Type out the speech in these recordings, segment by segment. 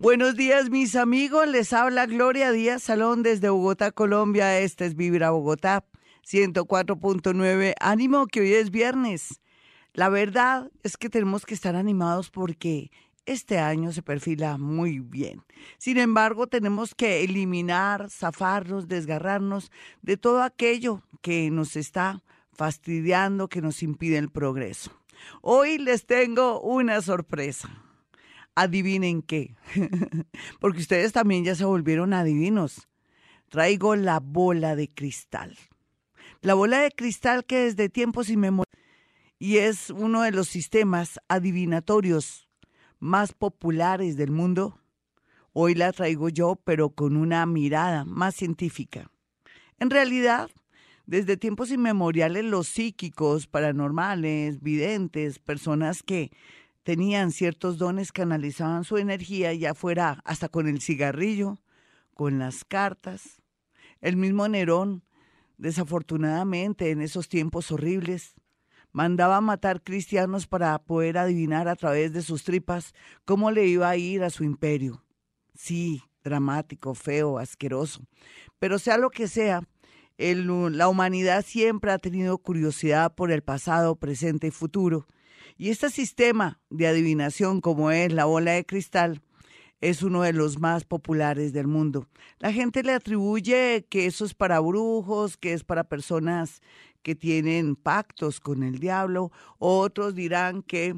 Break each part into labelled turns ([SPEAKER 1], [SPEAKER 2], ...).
[SPEAKER 1] Buenos días, mis amigos. Les habla Gloria Díaz Salón desde Bogotá, Colombia. Este es Vibra Bogotá 104.9. Ánimo que hoy es viernes. La verdad es que tenemos que estar animados porque este año se perfila muy bien. Sin embargo, tenemos que eliminar, zafarnos, desgarrarnos de todo aquello que nos está fastidiando, que nos impide el progreso. Hoy les tengo una sorpresa adivinen qué, porque ustedes también ya se volvieron adivinos. Traigo la bola de cristal. La bola de cristal que desde tiempos inmemoriales y es uno de los sistemas adivinatorios más populares del mundo. Hoy la traigo yo, pero con una mirada más científica. En realidad, desde tiempos inmemoriales los psíquicos, paranormales, videntes, personas que tenían ciertos dones, canalizaban su energía, ya fuera hasta con el cigarrillo, con las cartas. El mismo Nerón, desafortunadamente, en esos tiempos horribles, mandaba matar cristianos para poder adivinar a través de sus tripas cómo le iba a ir a su imperio. Sí, dramático, feo, asqueroso. Pero sea lo que sea, la humanidad siempre ha tenido curiosidad por el pasado, presente y futuro y este sistema de adivinación, como es la bola de cristal, es uno de los más populares del mundo. La gente le atribuye que eso es para brujos, que es para personas que tienen pactos con el diablo. Otros dirán que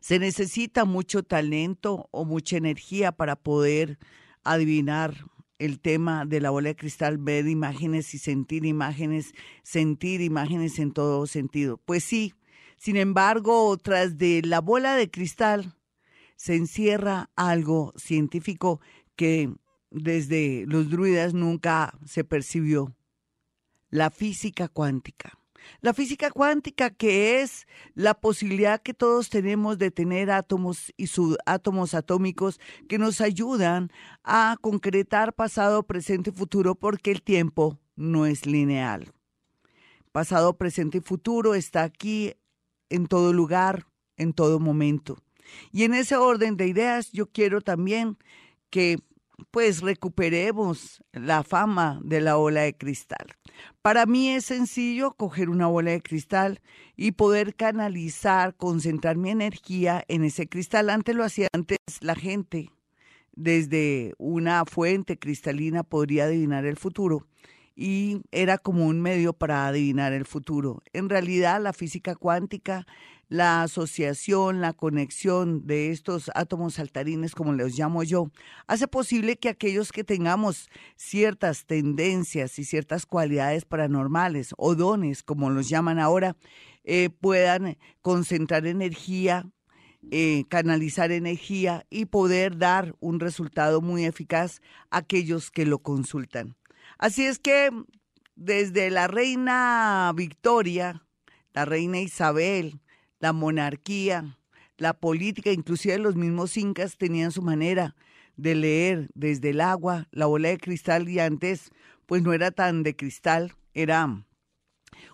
[SPEAKER 1] se necesita mucho talento o mucha energía para poder adivinar el tema de la bola de cristal, ver imágenes y sentir imágenes, sentir imágenes en todo sentido. Pues sí, sin embargo, tras de la bola de cristal se encierra algo científico que desde los druidas nunca se percibió, la física cuántica. La física cuántica que es la posibilidad que todos tenemos de tener átomos y subátomos atómicos que nos ayudan a concretar pasado, presente y futuro porque el tiempo no es lineal. Pasado, presente y futuro está aquí en todo lugar, en todo momento. Y en ese orden de ideas yo quiero también que pues recuperemos la fama de la ola de cristal. Para mí es sencillo coger una bola de cristal y poder canalizar, concentrar mi energía en ese cristal. Antes lo hacía antes la gente desde una fuente cristalina podría adivinar el futuro y era como un medio para adivinar el futuro. En realidad, la física cuántica, la asociación, la conexión de estos átomos saltarines, como los llamo yo, hace posible que aquellos que tengamos ciertas tendencias y ciertas cualidades paranormales o dones, como los llaman ahora, eh, puedan concentrar energía, eh, canalizar energía y poder dar un resultado muy eficaz a aquellos que lo consultan. Así es que desde la reina Victoria, la reina Isabel, la monarquía, la política, inclusive los mismos incas tenían su manera de leer desde el agua, la bola de cristal y antes pues no era tan de cristal, era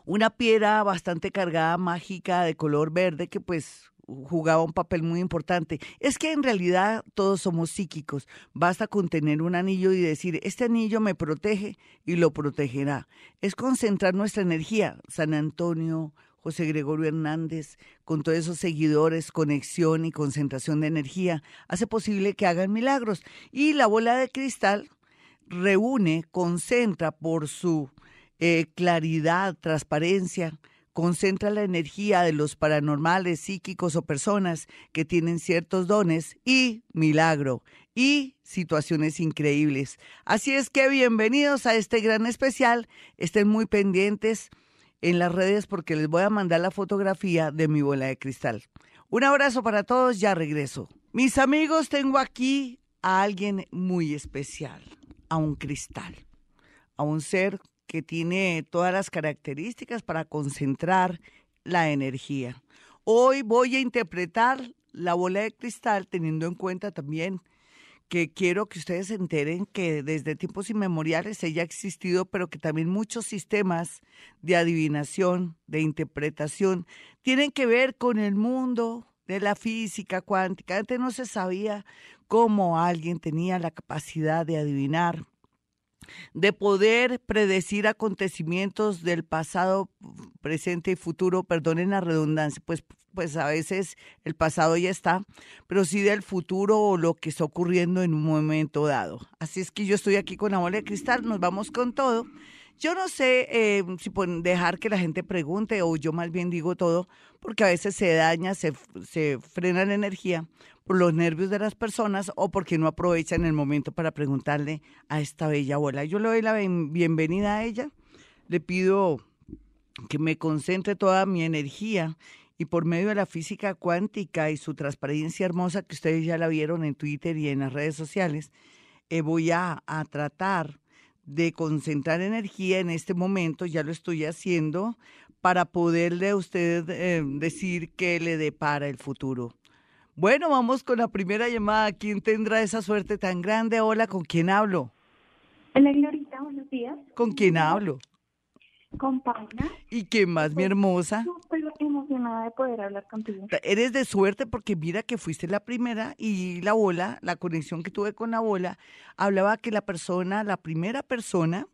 [SPEAKER 1] una piedra bastante cargada, mágica, de color verde que pues jugaba un papel muy importante. Es que en realidad todos somos psíquicos. Basta con tener un anillo y decir, este anillo me protege y lo protegerá. Es concentrar nuestra energía. San Antonio, José Gregorio Hernández, con todos esos seguidores, conexión y concentración de energía, hace posible que hagan milagros. Y la bola de cristal reúne, concentra por su eh, claridad, transparencia, concentra la energía de los paranormales, psíquicos o personas que tienen ciertos dones y milagro y situaciones increíbles. Así es que bienvenidos a este gran especial. Estén muy pendientes en las redes porque les voy a mandar la fotografía de mi bola de cristal. Un abrazo para todos, ya regreso. Mis amigos, tengo aquí a alguien muy especial, a un cristal, a un ser que tiene todas las características para concentrar la energía. Hoy voy a interpretar la bola de cristal teniendo en cuenta también que quiero que ustedes se enteren que desde tiempos inmemoriales ella ha existido, pero que también muchos sistemas de adivinación, de interpretación, tienen que ver con el mundo de la física cuántica. Antes no se sabía cómo alguien tenía la capacidad de adivinar de poder predecir acontecimientos del pasado, presente y futuro, perdonen la redundancia, pues, pues a veces el pasado ya está, pero sí del futuro o lo que está ocurriendo en un momento dado. Así es que yo estoy aquí con la bola de cristal, nos vamos con todo. Yo no sé eh, si pueden dejar que la gente pregunte o yo más bien digo todo, porque a veces se daña, se, se frena la enería por los nervios de las personas o porque no aprovechan el momento para preguntarle a esta bella abuela. Yo le doy la bienvenida a ella, le pido que me concentre toda mi energía y por medio de la física cuántica y su transparencia hermosa que ustedes ya la vieron en Twitter y en las redes sociales, eh, voy a, tratar de concentrar energía en este momento, ya lo estoy haciendo, para poderle a usted eh, decir qué le depara el futuro. Bueno, vamos con la primera llamada. ¿Quién tendrá esa suerte tan grande? Hola, ¿con quién hablo?
[SPEAKER 2] Hola, Glorita, buenos días.
[SPEAKER 1] ¿Con quién hablo?
[SPEAKER 2] Con Paula.
[SPEAKER 1] ¿Y qué más, mi hermosa?
[SPEAKER 2] Estoy emocionada de poder hablar contigo.
[SPEAKER 1] Eres de suerte porque mira que fuiste la primera y la bola, la conexión que tuve con la bola, hablaba que la persona, la primera persona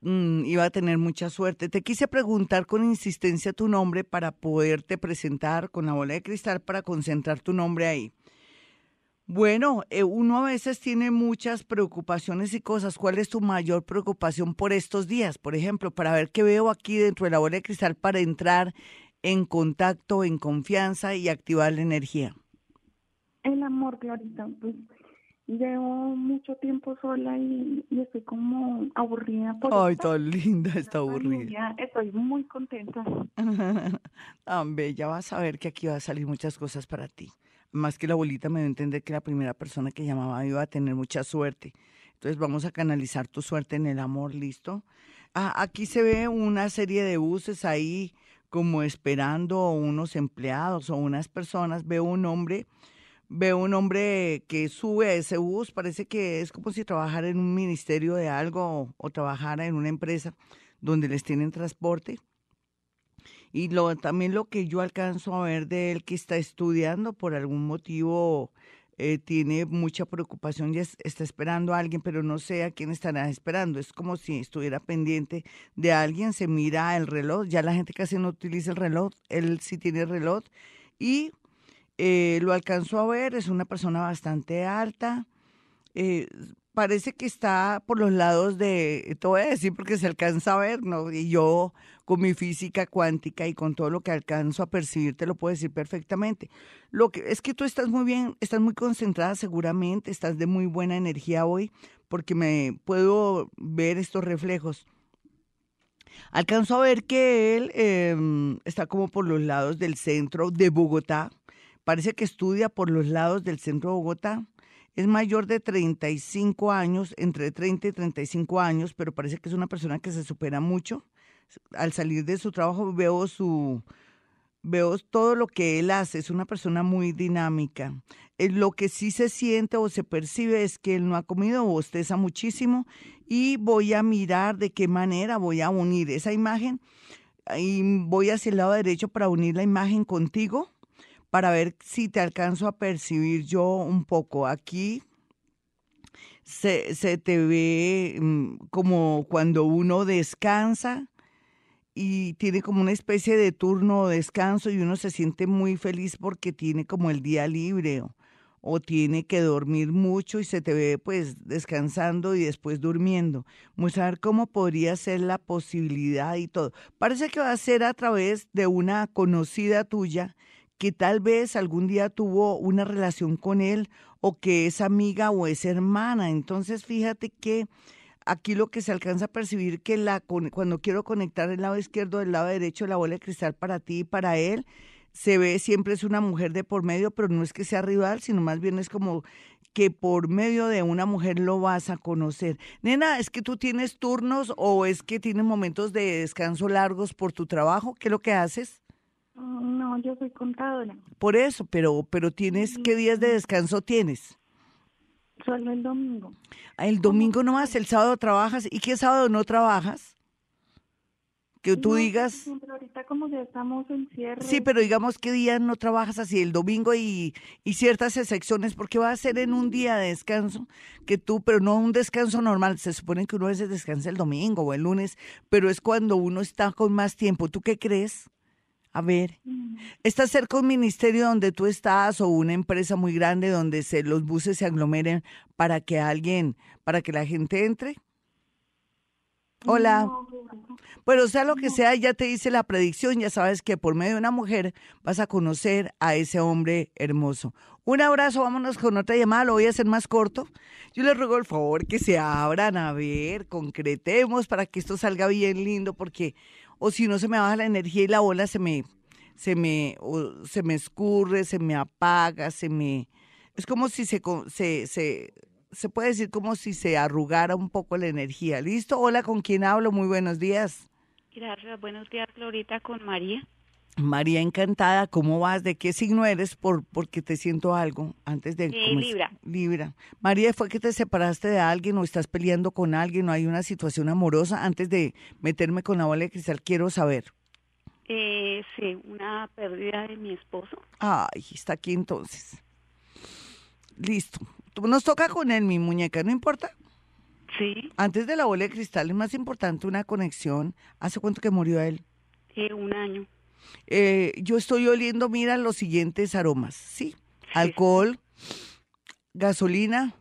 [SPEAKER 1] Mm, iba a tener mucha suerte. Te quise preguntar con insistencia tu nombre para poderte presentar con la bola de cristal para concentrar tu nombre ahí. Bueno, eh, uno a veces tiene muchas preocupaciones y cosas. ¿Cuál es tu mayor preocupación por estos días? Por ejemplo, para ver qué veo aquí dentro de la bola de cristal para entrar en contacto, en confianza y activar la energía.
[SPEAKER 2] El amor, Clarita. Pues Llevo mucho tiempo sola y, estoy como aburrida. Por
[SPEAKER 1] Ay, tan linda, está aburrida.
[SPEAKER 2] Estoy muy contenta.
[SPEAKER 1] Tan bella, vas a ver que aquí va a salir muchas cosas para ti. Más que la abuelita me dio a entender que la primera persona que llamaba iba a tener mucha suerte. Entonces vamos a canalizar tu suerte en el amor, ¿listo? Ah, aquí se ve una serie de buses ahí como esperando unos empleados o unas personas. Veo un hombre veo un hombre que sube a ese bus, parece que es como si trabajara en un ministerio de algo o, trabajara en una empresa donde les tienen transporte. Y lo, también lo que yo alcanzo a ver de él que está estudiando por algún motivo, eh, tiene mucha preocupación y está esperando a alguien, pero no sé a quién estará esperando. Es como si estuviera pendiente de alguien, se mira el reloj, ya la gente casi no utiliza el reloj, él sí tiene reloj y eh, lo alcanzó a ver, es una persona bastante alta. Eh, parece que está por los lados de, te voy a decir porque se alcanza a ver, ¿no? Y yo con mi física cuántica y con todo lo que alcanzo a percibir, te lo puedo decir perfectamente. Lo que es que tú estás muy bien, estás muy concentrada seguramente, estás de muy buena energía hoy, porque me puedo ver estos reflejos. Alcanzo a ver que él em, está como por los lados del centro de Bogotá, Parece que estudia por los lados del centro de Bogotá. Es mayor de 35 años, entre 30 y 35 años, pero parece que es una persona que se supera mucho. Al salir de su trabajo veo su veo todo lo que él hace, es una persona muy dinámica. Eh, lo que sí se siente o se percibe es que él no ha comido, bosteza muchísimo y voy a mirar de qué manera voy a unir esa imagen y voy hacia el lado derecho para unir la imagen contigo para ver si te alcanzo a percibir yo un poco. Aquí se, te ve mm, como cuando uno descansa y tiene como una especie de turno de descanso y uno se siente muy feliz porque tiene como el día libre o, o, tiene que dormir mucho y se te ve pues descansando y después durmiendo. Vamos a ver cómo podría ser la posibilidad y todo. Parece que va a ser a través de una conocida tuya que tal vez algún día tuvo una relación con él o que es amiga o es hermana. Entonces, fíjate que aquí lo que se alcanza a percibir que la cuando quiero conectar el lado izquierdo del lado derecho la bola de cristal para ti y para él, se ve siempre es una mujer de por medio, pero no es que sea rival, sino más bien es como que por medio de una mujer lo vas a conocer. Nena, ¿es que tú tienes turnos o es que tienes momentos de descanso largos por tu trabajo? ¿Qué es lo que haces?
[SPEAKER 2] No, yo soy contadora.
[SPEAKER 1] Por eso, pero, pero tienes, ¿qué días de descanso tienes?
[SPEAKER 2] Solo el domingo.
[SPEAKER 1] El domingo no más, el sábado trabajas. ¿Y qué sábado no trabajas? que tú digas...
[SPEAKER 2] Ahorita como ya estamos en cierre.
[SPEAKER 1] Sí, pero digamos que día no trabajas así, el domingo y, y ciertas excepciones, porque va a ser en un día de descanso que tú, pero no un descanso normal. Se supone que uno a veces descansa el domingo o el lunes, pero es cuando uno está con más tiempo. ¿Tú qué crees? A ver,
[SPEAKER 2] Mm,
[SPEAKER 1] ¿estás cerca de un ministerio donde tú estás o una empresa muy grande donde se, los buses se aglomeren para que alguien, para que la gente entre? Hola.
[SPEAKER 2] no.
[SPEAKER 1] Bueno, sea lo que sea, ya te hice la predicción, ya sabes que por medio de una mujer vas a conocer a ese hombre hermoso. Un abrazo, vámonos con otra llamada, lo voy a hacer más corto. Yo les ruego el favor que se abran, a ver, concretemos para que esto salga bien lindo, porque o si no se me baja la energía y la bola se me, se me, o se me escurre, se me apaga, se me... Es como si se, se, se, se puede decir como si se arrugara un poco la energía. ¿Listo? Hola, ¿con quién hablo? Muy buenos días.
[SPEAKER 3] Gracias, buenos días, Glorita, con María.
[SPEAKER 1] María, encantada. ¿Cómo vas? ¿De qué signo eres? Por, porque te siento algo antes de... Comenzar.
[SPEAKER 3] Libra.
[SPEAKER 1] Libra. María, ¿fue que te separaste de alguien o estás peleando con alguien o hay una situación amorosa? Antes de meterme con la bola de cristal, quiero saber.
[SPEAKER 3] Eh, sí, una pérdida de mi esposo.
[SPEAKER 1] Ay, está aquí entonces. Listo. Nos toca con él, mi muñeca, ¿no importa?
[SPEAKER 3] Sí,
[SPEAKER 1] Antes de la bola de cristal es más importante una conexión. ¿Hace cuánto que murió él?
[SPEAKER 3] eh, un año.
[SPEAKER 1] Eh, yo estoy oliendo, mira, los siguientes aromas, ¿sí? Alcohol, gasolina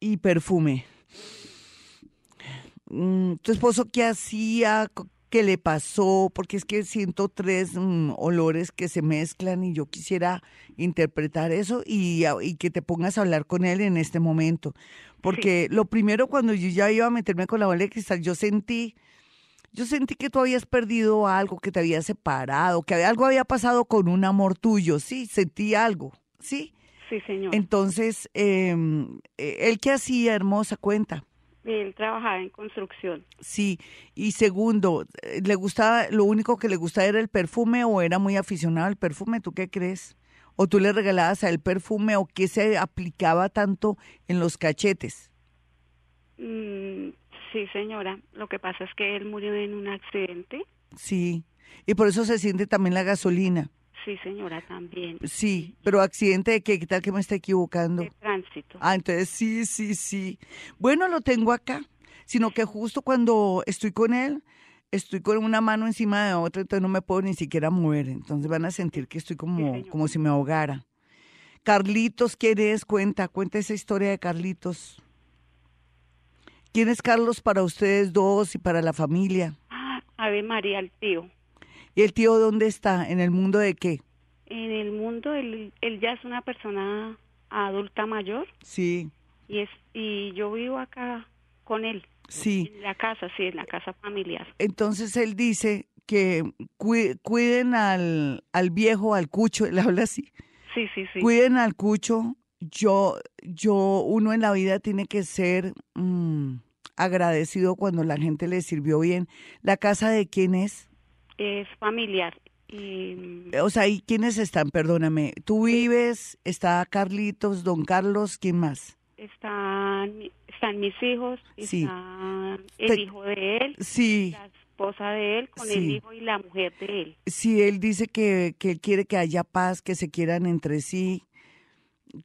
[SPEAKER 1] y perfume. Mm, ¿Tu esposo qué hacía? ¿Qué le pasó? Porque es que siento tres mm, olores que se mezclan y yo quisiera interpretar eso y que te pongas a hablar con él en este momento. Porque lo primero cuando yo ya iba a meterme con la bola de cristal, yo sentí yo sentí que tú habías perdido algo, que te habías separado, que algo había pasado con un amor tuyo, sí, sentí algo, sí.
[SPEAKER 3] Sí, señor.
[SPEAKER 1] Entonces, eh, ¿él qué hacía, hermosa? Cuenta.
[SPEAKER 3] Él trabajaba en construcción.
[SPEAKER 1] Sí. Y segundo, eh, ¿le gustaba, lo único que le gustaba era el perfume o era muy aficionado al perfume? ¿Tú qué crees? ¿O tú le regalabas a él perfume o qué se aplicaba tanto en los cachetes?
[SPEAKER 3] Mm, sí, señora. Lo que pasa es que él murió en un accidente.
[SPEAKER 1] Sí. Y por eso se siente también la gasolina.
[SPEAKER 3] Sí, señora, también.
[SPEAKER 1] Sí, pero accidente de qué, ¿qué tal que me está equivocando?
[SPEAKER 3] De tránsito.
[SPEAKER 1] Ah, entonces sí, sí, sí. Bueno, lo tengo acá, sino que justo cuando estoy con él, estoy con una mano encima de otra, entonces no me puedo ni siquiera mover. Entonces van a sentir que estoy como, como si me ahogara. Carlitos, ¿quién es? Cuenta, cuenta esa historia de Carlitos. ¿Quién es Carlos para ustedes dos y para la familia?
[SPEAKER 3] Ah, Ave María, el tío.
[SPEAKER 1] ¿Y el tío dónde está? ¿En el mundo de qué?
[SPEAKER 3] En el mundo, él, él ya es una persona adulta mayor
[SPEAKER 1] Sí,
[SPEAKER 3] y es y yo vivo acá con él.
[SPEAKER 1] sí.
[SPEAKER 3] En la casa, sí, en la casa familiar.
[SPEAKER 1] Entonces él dice que cui- cuiden al, al viejo, al cucho, él habla así,
[SPEAKER 3] Sí, sí, sí.
[SPEAKER 1] cuiden al cucho. Yo, yo, uno en la vida tiene que ser mm, agradecido cuando la gente le sirvió bien. ¿La casa de quién es?
[SPEAKER 3] Es familiar. Y
[SPEAKER 1] O sea, ¿y quiénes están? Perdóname. Tú vives, está Carlitos, don Carlos, ¿quién más?
[SPEAKER 3] están, están mis hijos,
[SPEAKER 1] Sí.
[SPEAKER 3] está el
[SPEAKER 1] Te-
[SPEAKER 3] hijo de él,
[SPEAKER 1] Sí,
[SPEAKER 3] la esposa de él, con el
[SPEAKER 1] Sí.
[SPEAKER 3] hijo y la mujer de él.
[SPEAKER 1] sí, él dice que, que él quiere que haya paz, que se quieran entre sí,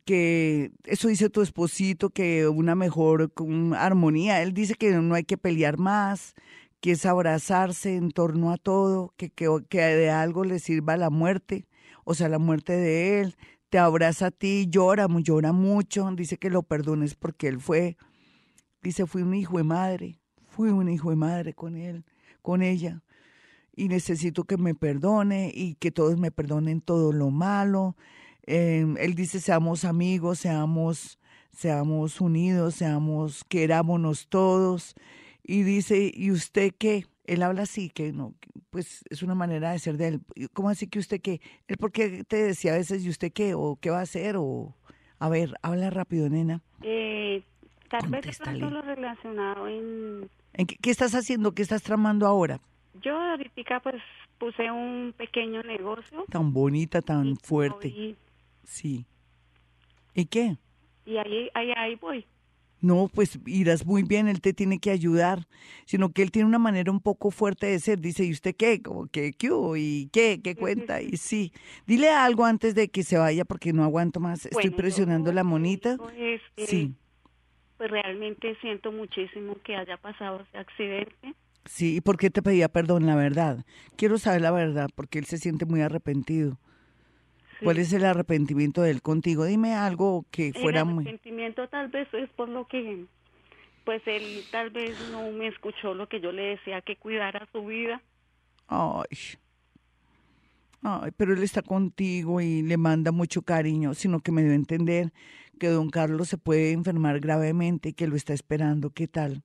[SPEAKER 1] que eso dice tu esposito, que una mejor armonía. Él dice que no hay que pelear más, que es abrazarse en torno a todo, que, que, que de algo le sirva la muerte, o sea, la muerte de él. Te abraza a ti, llora, llora mucho, dice que lo perdones porque él fue, dice, fui un hijo de madre, fui un hijo de madre con él, con ella y necesito que me perdone y que todos me perdonen todo lo malo. Eh, él dice, seamos amigos, seamos, seamos unidos, seamos, querámonos todos. Y dice, ¿y usted qué? Él habla así, que no, pues es una manera de ser de él. ¿Cómo así que usted qué? Él por qué te decía a veces, ¿y usted qué? ¿O qué va a hacer? O, a ver, habla rápido, nena.
[SPEAKER 3] Eh, tal vez de pronto lo relacionado en...
[SPEAKER 1] ¿En qué, qué estás haciendo? ¿Qué estás tramando ahora?
[SPEAKER 3] Yo ahorita pues puse un pequeño negocio.
[SPEAKER 1] Tan bonita, tan
[SPEAKER 3] y
[SPEAKER 1] fuerte. Sí. ¿Y qué?
[SPEAKER 3] y ahí, ahí, ahí voy.
[SPEAKER 1] No, pues irás muy bien, él te tiene que ayudar, sino que él tiene una manera un poco fuerte de ser. Dice, ¿y usted qué? Como que, ¿qué ¿Y qué? ¿Qué cuenta? Y sí, dile algo antes de que se vaya porque no aguanto más. Estoy presionando la monita.
[SPEAKER 3] sí. Pues realmente siento muchísimo que haya pasado ese accidente.
[SPEAKER 1] Sí, ¿y por qué te pedía perdón, la verdad? Quiero saber la verdad, porque él se siente muy arrepentido. ¿Cuál es el arrepentimiento de él contigo? Dime algo que fuera muy...
[SPEAKER 3] El arrepentimiento tal vez es por lo que, pues él tal vez no me escuchó lo que yo le decía, que cuidara su vida.
[SPEAKER 1] Ay. Ay, pero él está contigo y le manda mucho cariño, sino que me debe entender que don Carlos se puede enfermar gravemente y que lo está esperando. ¿Qué tal?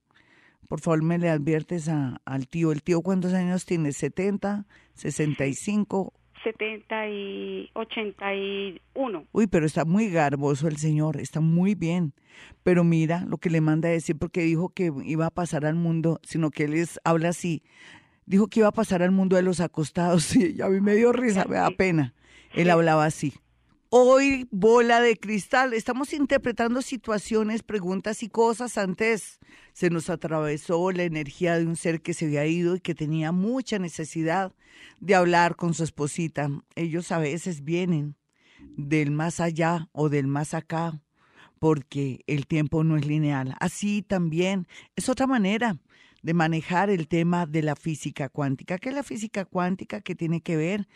[SPEAKER 1] Por favor, me le adviertes a, al tío. ¿El tío cuántos años tiene? ¿70? ¿65?
[SPEAKER 3] 70 y 81.
[SPEAKER 1] Uy, pero está muy garboso el señor, está muy bien. Pero mira lo que le manda a decir, porque dijo que iba a pasar al mundo, sino que él es, habla así. Dijo que iba a pasar al mundo de los acostados. Y a mí me dio risa, me da pena. Él hablaba así. Hoy, bola de cristal, estamos interpretando situaciones, preguntas y cosas. Antes se nos atravesó la energía de un ser que se había ido y que tenía mucha necesidad de hablar con su esposita. Ellos a veces vienen del más allá o del más acá, porque el tiempo no es lineal. Así también es otra manera de manejar el tema de la física cuántica. ¿Qué es la física cuántica? que tiene que ver?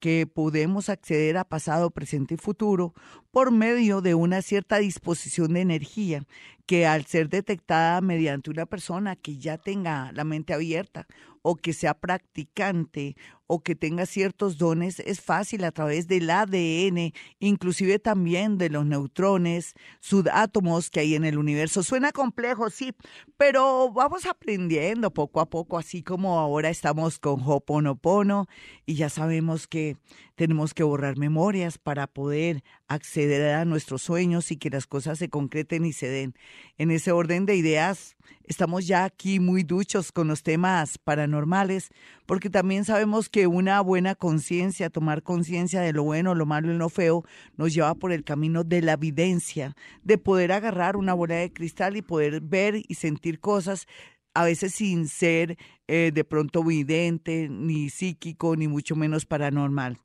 [SPEAKER 1] Que podemos acceder a pasado, presente y futuro por medio de una cierta disposición de energía que al ser detectada mediante una persona que ya tenga la mente abierta o que sea practicante o que tenga ciertos dones, es fácil a través del ADN, inclusive también de los neutrones, sudátomos que hay en el universo. Suena complejo, sí, pero vamos aprendiendo poco a poco, así como ahora estamos con Hoponopono y ya sabemos que tenemos que borrar memorias para poder acceder a nuestros sueños y que las cosas se concreten y se den. En ese orden de ideas, estamos ya aquí muy duchos con los temas paranormales, porque también sabemos que una buena conciencia, tomar conciencia de lo bueno, lo malo y lo feo, nos lleva por el camino de la evidencia, de poder agarrar una bola de cristal y poder ver y sentir cosas a veces sin ser eh, de pronto vidente, ni psíquico, ni mucho menos paranormal.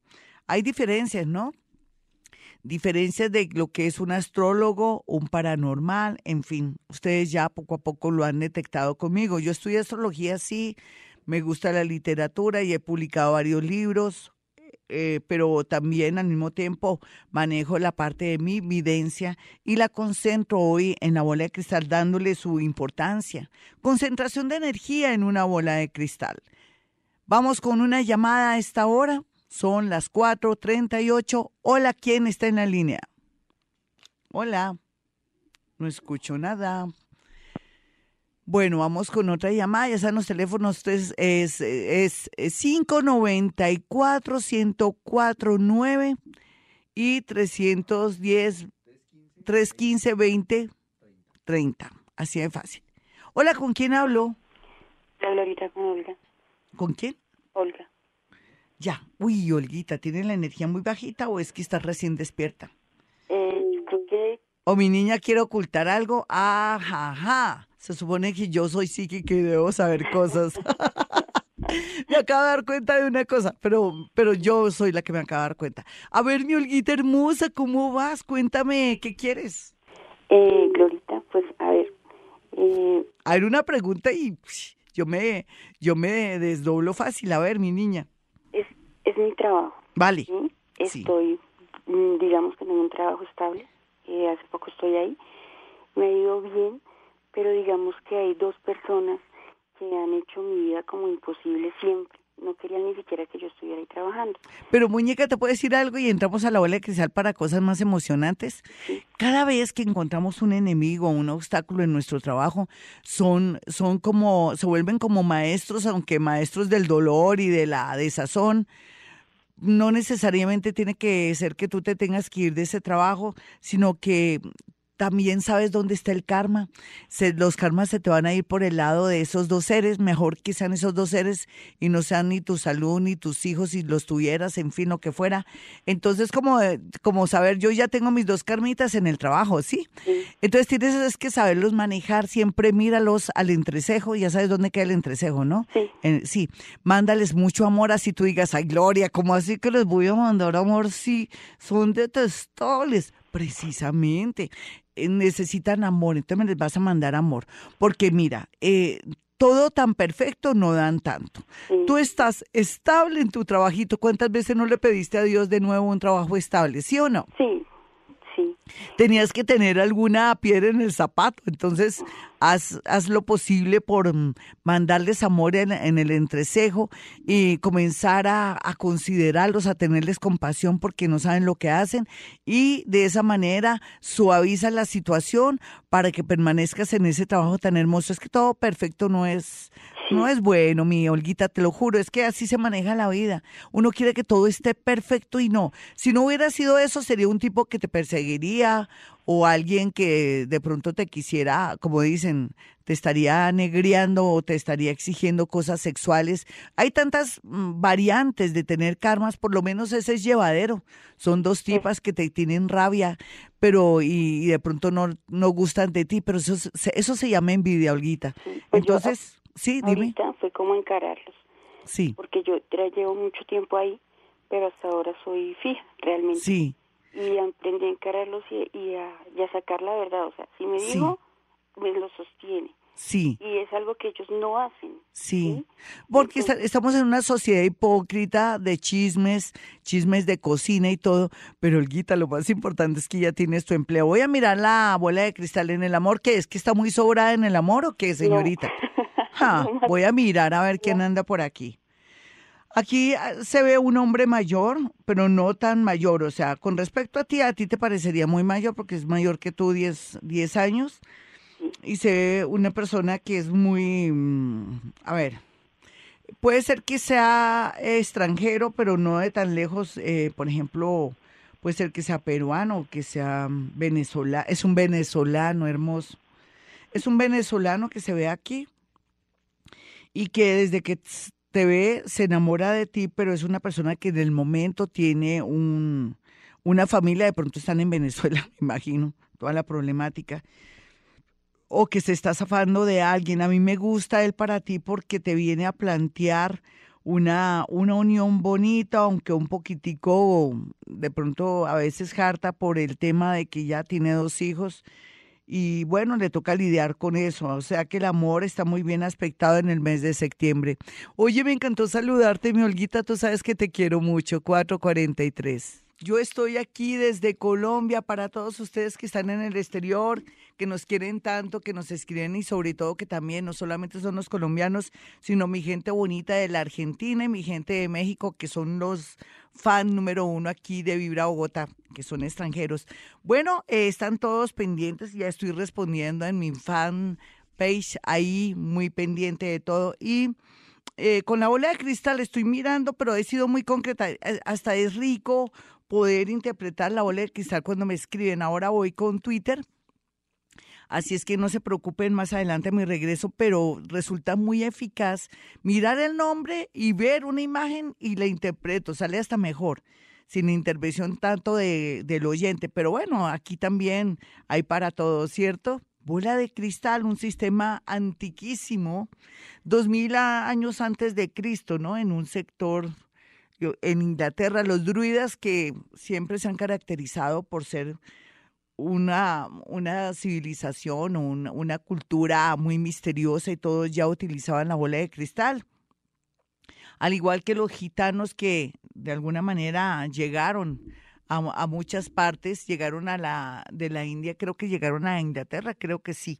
[SPEAKER 1] Hay diferencias, ¿no? Diferencias de lo que es un astrólogo, un paranormal, en fin, ustedes ya poco a poco lo han detectado conmigo. Yo estudio astrología, sí, me gusta la literatura y he publicado varios libros, eh, pero también al mismo tiempo manejo la parte de mi evidencia y la concentro hoy en la bola de cristal dándole su importancia. Concentración de energía en una bola de cristal. Vamos con una llamada a esta hora. Son las 4:38. Hola, ¿quién está en la línea? Hola. No escucho nada. Bueno, vamos con otra llamada. Ya saben los teléfonos. Es, es, es 594-1049 y 310 315 20 30. Así de fácil. Hola, ¿con quién hablo?
[SPEAKER 4] La con Olga.
[SPEAKER 1] ¿Con quién?
[SPEAKER 4] Olga.
[SPEAKER 1] Ya. Uy, Olguita, ¿tiene la energía muy bajita o es que estás recién despierta?
[SPEAKER 4] Eh,
[SPEAKER 1] ¿O mi niña quiere ocultar algo? Ajá, Se supone que yo soy psíquica y debo saber cosas. me acabo de dar cuenta de una cosa, pero, pero yo soy la que me acaba de dar cuenta. A ver, mi Olguita hermosa, ¿cómo vas? Cuéntame, ¿qué quieres?
[SPEAKER 4] Eh, Glorita, pues a ver. Eh...
[SPEAKER 1] A ver, una pregunta y yo me, yo me desdoblo fácil. A ver, mi niña
[SPEAKER 4] es mi trabajo.
[SPEAKER 1] Vale.
[SPEAKER 4] Estoy, mm, digamos que en un trabajo estable. Eh, hace poco estoy ahí. Me ha ido bien, pero digamos que hay dos personas que han hecho mi vida como imposible siempre. No querían ni siquiera que yo estuviera ahí trabajando.
[SPEAKER 1] Pero muñeca, ¿te puedo decir algo? Y entramos a la bola de cristal para cosas más emocionantes. Cada vez que encontramos un enemigo o un obstáculo en nuestro trabajo, son, son como, se vuelven como maestros, aunque maestros del dolor y de la desazón no necesariamente tiene que ser que tú te tengas que ir de ese trabajo, sino que también sabes dónde está el karma. los karmas se te van a ir por el lado de esos dos seres, mejor que sean esos dos seres y no sean ni tu salud ni tus hijos si los tuvieras, en fin, lo que fuera. Entonces, como, como saber, yo ya tengo mis dos karmitas en el trabajo, ¿sí? Entonces tienes es que saberlos manejar, siempre míralos al entrecejo, ya sabes dónde queda el entrecejo, ¿no?
[SPEAKER 4] Sí.
[SPEAKER 1] sí, mándales mucho amor, así tú digas, ay, Gloria, ¿cómo así que les voy a mandar amor si son detestables? Precisamente. Eh, necesitan amor, entonces me les vas a mandar amor. Porque mira, eh, todo tan perfecto no dan tanto. Tú estás estable en tu trabajito. ¿Cuántas veces no le pediste a Dios de nuevo un trabajo estable? ¿Sí o no?
[SPEAKER 4] Sí,
[SPEAKER 1] Tenías que tener alguna piedra en el zapato, entonces haz, haz lo posible por mm, mandarles amor en, el entrecejo y comenzar a, a, considerarlos, a tenerles compasión porque no saben lo que hacen y de esa manera suaviza la situación para que permanezcas en ese trabajo tan hermoso. Es que todo perfecto no es, no es bueno, mi Olguita, te lo juro, es que así se maneja la vida. Uno quiere que todo esté perfecto y no. Si no hubiera sido eso, sería un tipo que te perseguiría o alguien que de pronto te quisiera, como dicen, te estaría negriando o te estaría exigiendo cosas sexuales. Hay tantas mm, variantes de tener karmas, por lo menos ese es llevadero. Son dos tipas que te tienen rabia, pero y, de pronto no, no gustan de ti, pero eso, eso se llama envidia, Olguita. Pues Entonces... Sí, dime.
[SPEAKER 4] Ahorita fue como encararlos.
[SPEAKER 1] Sí.
[SPEAKER 4] Porque yo ya llevo mucho tiempo ahí, pero hasta ahora soy fija, realmente.
[SPEAKER 1] Sí.
[SPEAKER 4] Y aprendí a encararlos y, a, sacar la verdad. O sea, si me digo, me lo sostiene.
[SPEAKER 1] Sí.
[SPEAKER 4] Y es algo que ellos no hacen.
[SPEAKER 1] Sí. Porque estamos en una sociedad hipócrita de chismes, chismes de cocina y todo, pero el guita, lo más importante es que ya tienes tu empleo. Voy a mirar la bola de cristal en el amor, ¿qué es que está muy sobrada en el amor o qué, señorita? voy a mirar a ver quién anda por aquí. Aquí ah, se ve un hombre mayor, pero no tan mayor. O sea, con respecto a ti, a ti te parecería muy mayor porque es mayor que tú 10, 10 años. Y se ve una persona que es muy, mm, a ver, puede ser que sea extranjero, pero no de tan lejos. Eh, por ejemplo, puede ser que sea peruano, que sea venezolano. Es un venezolano hermoso. Es un venezolano que se ve aquí y que desde que te ve se enamora de ti, pero es una persona que en el momento tiene un, una familia, de pronto están en Venezuela, me imagino, toda la problemática, o que se está zafando de alguien. A mí me gusta él para ti porque te viene a plantear una, una unión bonita, aunque un poquitico de pronto a veces harta por el tema de que ya tiene dos hijos y bueno, le toca lidiar con eso. O sea que el amor está muy bien aspectado en el mes de septiembre. Oye, me encantó saludarte, mi Olguita. Tú sabes que te quiero mucho. 443. Yo estoy aquí desde Colombia para todos ustedes que están en el exterior, que nos quieren tanto, que nos escriben y sobre todo que también no solamente son los colombianos, sino mi gente bonita de la Argentina y mi gente de México, que son los fan número uno aquí de Vibra Bogotá, que son extranjeros. Bueno, eh, están todos pendientes, ya estoy respondiendo en mi fan page ahí, muy pendiente de todo. Y eh, con la bola de cristal estoy mirando, pero he sido muy concreta. Eh, hasta es rico poder interpretar la bola de cristal cuando me escriben. Ahora voy con Twitter. Así es que no se preocupen más adelante mi regreso, pero resulta muy eficaz mirar el nombre y ver una imagen y la interpreto, sale hasta mejor, sin intervención tanto de, del oyente. Pero bueno, aquí también hay para todo, ¿cierto? Bola de cristal, un sistema antiquísimo, dos mil años antes de Cristo, ¿no? En un sector en Inglaterra, los druidas que siempre se han caracterizado por ser una, una civilización o una, cultura muy misteriosa y todos ya utilizaban la bola de cristal. Al igual que los gitanos que de alguna manera llegaron a, muchas partes, llegaron a la de la India, creo que llegaron a Inglaterra, creo que sí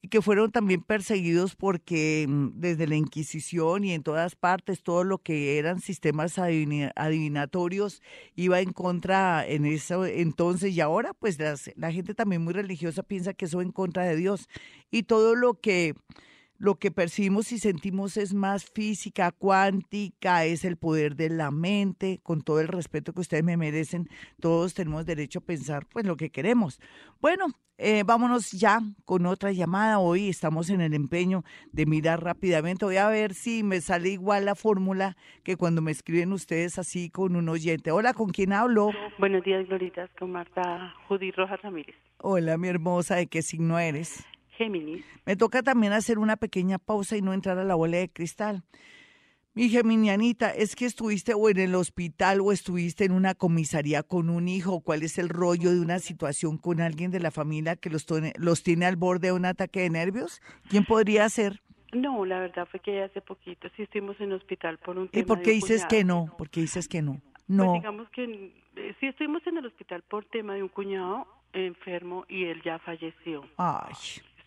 [SPEAKER 1] y que fueron también perseguidos porque mm, desde la Inquisición y en todas partes todo lo que eran sistemas adivinatorios iba en contra en eso entonces y ahora pues la gente también muy religiosa piensa que eso va en contra de Dios y todo lo que lo que percibimos y sentimos es más física, cuántica, es el poder de la mente, con todo el respeto que ustedes me merecen, todos tenemos derecho a pensar pues lo que queremos. Bueno, eh, vámonos ya con otra llamada. Hoy estamos en el empeño de mirar rápidamente. Voy a ver si me sale igual la fórmula que cuando me escriben ustedes así con un oyente. Hola, ¿con quién hablo?
[SPEAKER 5] Buenos días, Gloritas, con Marta Judy Rojas Ramírez.
[SPEAKER 1] Hola, mi hermosa, ¿de qué signo eres?
[SPEAKER 5] Géminis.
[SPEAKER 1] Me toca también hacer una pequeña pausa y no entrar a la bola de cristal. Mi geminianita, ¿es que estuviste o en el hospital o estuviste en una comisaría con un hijo? ¿Cuál es el rollo de una situación con alguien de la familia que los, los tiene al borde de un ataque de nervios? ¿Quién podría ser?
[SPEAKER 5] No, la verdad fue que hace poquito sí estuvimos en el hospital por un
[SPEAKER 1] tema
[SPEAKER 5] ¿Y
[SPEAKER 1] por qué dices que no? ¿Por qué dices que no? No.
[SPEAKER 5] Pues digamos que eh, sí estuvimos en el hospital por tema de un cuñado enfermo y él ya falleció.
[SPEAKER 1] Ay,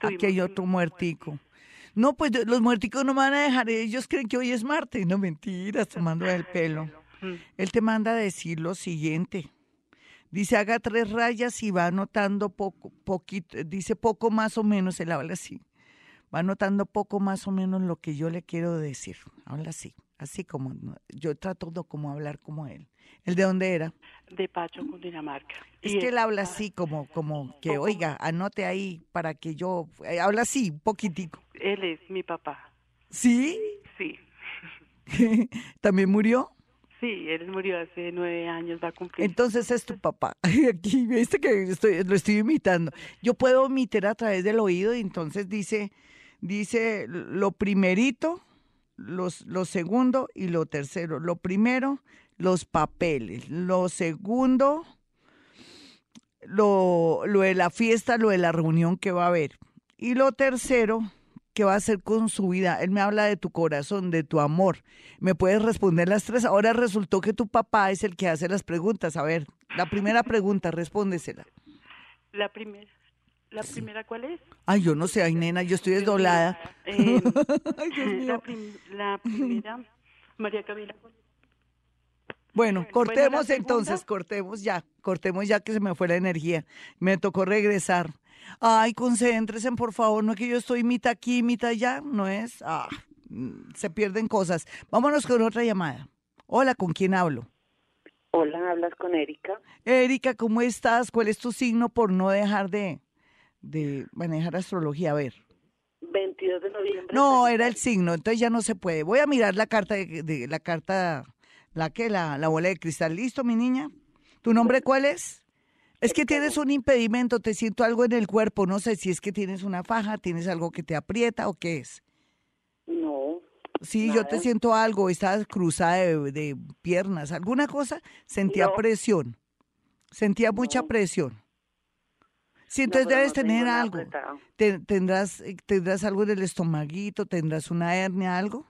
[SPEAKER 1] aquí hay otro muertico. No, pues los muerticos no me van a dejar, ellos creen que hoy es martes, no mentiras, tomando el pelo. Él te manda a decir lo siguiente. Dice, haga tres rayas y va anotando poco, poquito, dice poco más o menos, él habla así. Va anotando poco más o menos lo que yo le quiero decir. Habla así, así como yo trato de como hablar como él. ¿El de dónde era?
[SPEAKER 5] De Pacho, Cundinamarca.
[SPEAKER 1] Es que él habla así, como, como que, oiga, anote ahí para que yo... Eh, habla así, poquitico.
[SPEAKER 5] Él es mi papá.
[SPEAKER 1] ¿Sí?
[SPEAKER 5] Sí.
[SPEAKER 1] ¿También murió?
[SPEAKER 5] Sí, él murió hace nueve años, va a cumplir.
[SPEAKER 1] Entonces es tu papá. Aquí, viste que estoy, lo estoy imitando. Yo puedo omitir a través del oído y entonces dice, dice lo primerito, los, lo segundo y lo tercero. Lo primero, los papeles. Lo segundo, lo, lo de la fiesta, lo de la reunión que va a haber. Y lo tercero, ¿qué va a hacer con su vida? Él me habla de tu corazón, de tu amor. ¿Me puedes responder las tres? Ahora resultó que tu papá es el que hace las preguntas. A ver, la primera pregunta, respóndesela.
[SPEAKER 5] La primera. ¿La primera cuál es?
[SPEAKER 1] Ay, yo no sé, ay, nena, yo estoy desdoblada. Eh,
[SPEAKER 5] la, primera, María Camila.
[SPEAKER 1] Bueno, cortemos entonces, cortemos ya, cortemos ya que se me fue la energía. Me tocó regresar. Ay, concéntrense, por favor, no es que yo estoy mitad aquí, mitad allá, no es. Ah, se pierden cosas. Vámonos con otra llamada. Hola, ¿con quién hablo?
[SPEAKER 6] Hola, hablas con Erika.
[SPEAKER 1] Erika, ¿cómo estás? ¿Cuál es tu signo por no dejar de, de manejar astrología? A ver.
[SPEAKER 6] 22 de noviembre.
[SPEAKER 1] No, era el signo, entonces ya no se puede. Voy a mirar la carta de la carta ¿La que La, la bola de cristal. ¿Listo, mi niña? ¿Tu nombre cuál es? Es que tienes un impedimento, te siento algo en el cuerpo, no sé si es que tienes una faja, tienes algo que te aprieta o qué es.
[SPEAKER 6] No.
[SPEAKER 1] Sí, yo te siento algo, estás cruzada de, piernas, alguna cosa, sentía presión, sentía mucha presión. Sí, entonces debes tener algo. ¿Tendrás, ¿Tendrás algo en el estomaguito? ¿Tendrás una hernia, algo?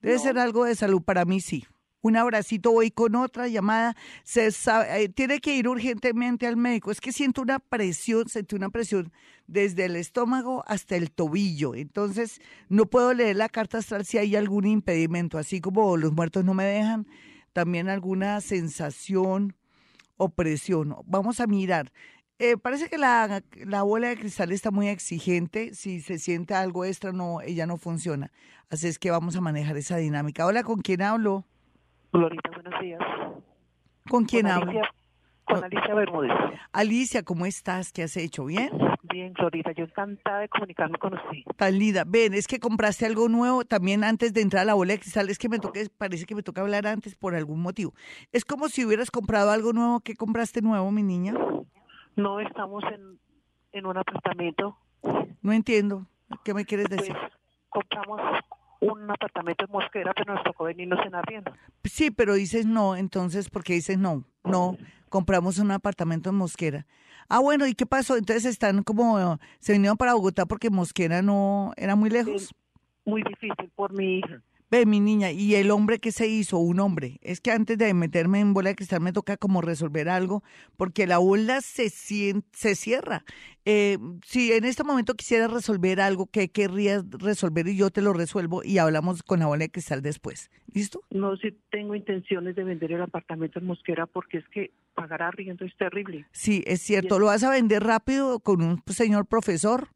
[SPEAKER 1] Debe ser algo de salud, para mí sí un abracito, voy con otra llamada, se eh, tiene que ir urgentemente al médico. Es que siento una presión, sentí una presión desde el estómago hasta el tobillo. Entonces, no puedo leer la carta astral si hay algún impedimento, así como los muertos no me dejan, también alguna sensación o presión. Vamos a mirar. Eh, parece que la, la bola de cristal está muy exigente. Si se siente algo extra, no, ella no funciona. Así es que vamos a manejar esa dinámica. Hola, ¿con quién hablo?
[SPEAKER 7] Glorita, buenos días.
[SPEAKER 1] ¿Con quién hablo?
[SPEAKER 7] Con Alicia Bermúdez.
[SPEAKER 1] Alicia, ¿cómo estás? ¿Qué has hecho? ¿Bien?
[SPEAKER 7] Bien, Glorita, yo encantada de comunicarme con usted.
[SPEAKER 1] Tan linda. Ven, es que compraste algo nuevo también antes de entrar a la bola de cristal. Es que me toque, parece que me toca hablar antes por algún motivo. Es como si hubieras comprado algo nuevo. ¿Qué compraste nuevo, mi niña?
[SPEAKER 7] No, estamos en, en un apartamento.
[SPEAKER 1] No entiendo. ¿Qué me quieres decir?
[SPEAKER 7] Pues, compramos un apartamento en Mosquera, pero nos tocó venirnos en arriendo.
[SPEAKER 1] Sí, pero dices no, entonces, ¿por qué dices no? No, compramos un apartamento en Mosquera. Ah, bueno, ¿y qué pasó? Entonces están como, se vinieron para Bogotá porque Mosquera no era muy lejos.
[SPEAKER 7] muy difícil por mi hija.
[SPEAKER 1] Ve, mi niña, ¿y el hombre que se hizo? Un hombre. Es que antes de meterme en bola de cristal me toca como resolver algo, porque la bola se, se cierra. Eh, si en este momento quisiera resolver algo, ¿qué querrías resolver? Y yo te lo resuelvo y hablamos con la bola de cristal después. ¿Listo?
[SPEAKER 7] No, si tengo intenciones de vender el apartamento en Mosquera porque es que pagar arriendo es terrible.
[SPEAKER 1] Sí, es cierto. ¿Lo vas a vender rápido con un señor profesor?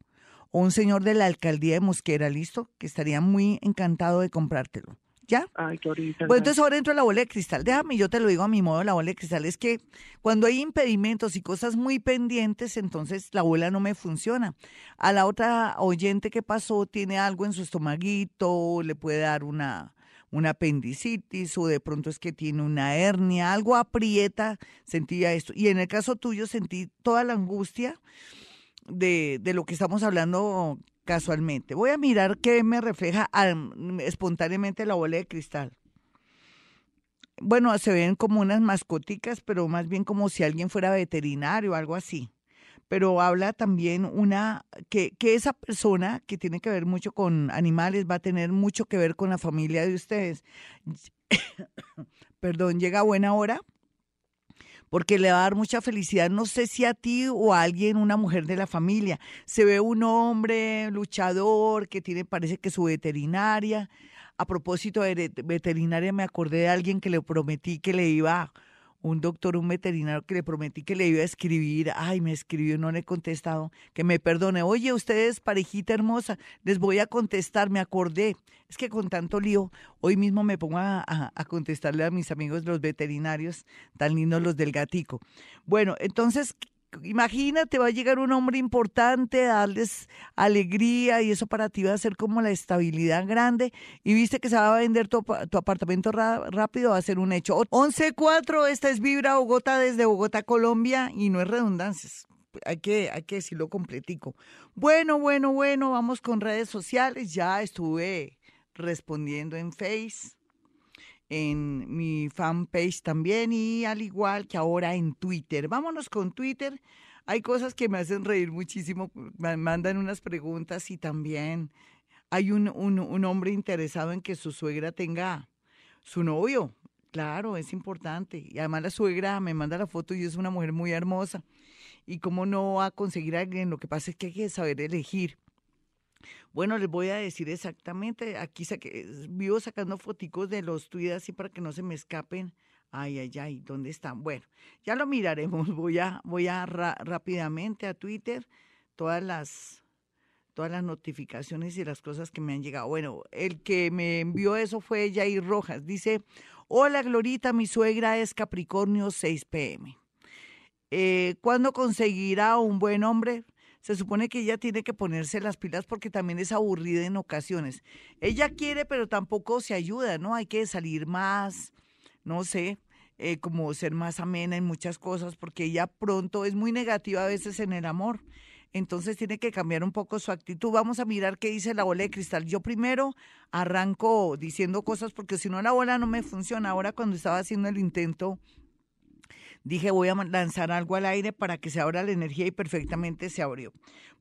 [SPEAKER 1] O un señor de la alcaldía de Mosquera, ¿listo? Que estaría muy encantado de comprártelo. ¿Ya?
[SPEAKER 7] Ay, Glorita.
[SPEAKER 1] Pues entonces ahora entro a la bola de cristal. Déjame, yo te lo digo a mi modo, la bola de cristal es que cuando hay impedimentos y cosas muy pendientes, entonces la bola no me funciona. A la otra oyente que pasó tiene algo en su estomaguito, le puede dar una, una apendicitis o de pronto es que tiene una hernia, algo aprieta, sentía esto. Y en el caso tuyo sentí toda la angustia de, de lo que estamos hablando casualmente. Voy a mirar qué me refleja espontáneamente la bola de cristal. Bueno, se ven como unas mascoticas, pero más bien como si alguien fuera veterinario o algo así. Pero habla también una que, que esa persona que tiene que ver mucho con animales va a tener mucho que ver con la familia de ustedes. Perdón, llega a buena hora porque le va a dar mucha felicidad, no sé si a ti o a alguien, una mujer de la familia. Se ve un hombre luchador que tiene, parece que su veterinaria. A propósito de veterinaria, me acordé de alguien que le prometí que le iba, un doctor, un veterinario que le prometí que le iba a escribir. Ay, me escribió, no le he contestado. Que me perdone. Oye, ustedes, parejita hermosa, les voy a contestar, me acordé. Es que con tanto lío, hoy mismo me pongo a, a- contestarle a mis amigos los veterinarios, tan lindos los del gatico. Bueno, entonces, imagínate, va a llegar un hombre importante a darles alegría y eso para ti va a ser como la estabilidad grande. Y viste que se va a vender tu, apa- tu apartamento rápido, va a ser un hecho. 11.4, esta es Vibra Bogotá desde Bogotá, Colombia, y no es redundancias. Hay que, hay que decirlo completico. Bueno, bueno, bueno, vamos con redes sociales. Ya estuve respondiendo en Face, en mi fanpage también y al igual que ahora en Twitter. Vámonos con Twitter. Hay cosas que me hacen reír muchísimo. Me mandan unas preguntas y también hay un, un, hombre interesado en que su suegra tenga su novio. Claro, es importante. Y además la suegra me manda la foto y es una mujer muy hermosa. ¿Y cómo no va a conseguir a alguien? Lo que pasa es que hay que saber elegir. Bueno, les voy a decir exactamente. Aquí vivo sacando foticos de los tweets así para que no se me escapen. Ay, ay, ay, ¿dónde están? Bueno, ya lo miraremos. Voy a, voy a rápidamente a Twitter todas las, todas las notificaciones y las cosas que me han llegado. Bueno, el que me envió eso fue Jair Rojas. Dice, hola Glorita, mi suegra es Capricornio 6 pm. Eh, ¿Cuándo conseguirá un buen hombre? Se supone que ella tiene que ponerse las pilas porque también es aburrida en ocasiones. Ella quiere, pero tampoco se ayuda, ¿no? Hay que salir más, no sé, eh, como ser más amena en muchas cosas, porque ella pronto es muy negativa a veces en el amor. Entonces tiene que cambiar un poco su actitud. Vamos a mirar qué dice la bola de cristal. Yo primero arranco diciendo cosas porque si no la bola no me funciona. Ahora cuando estaba haciendo el intento dije voy a lanzar algo al aire para que se abra la energía y perfectamente se abrió.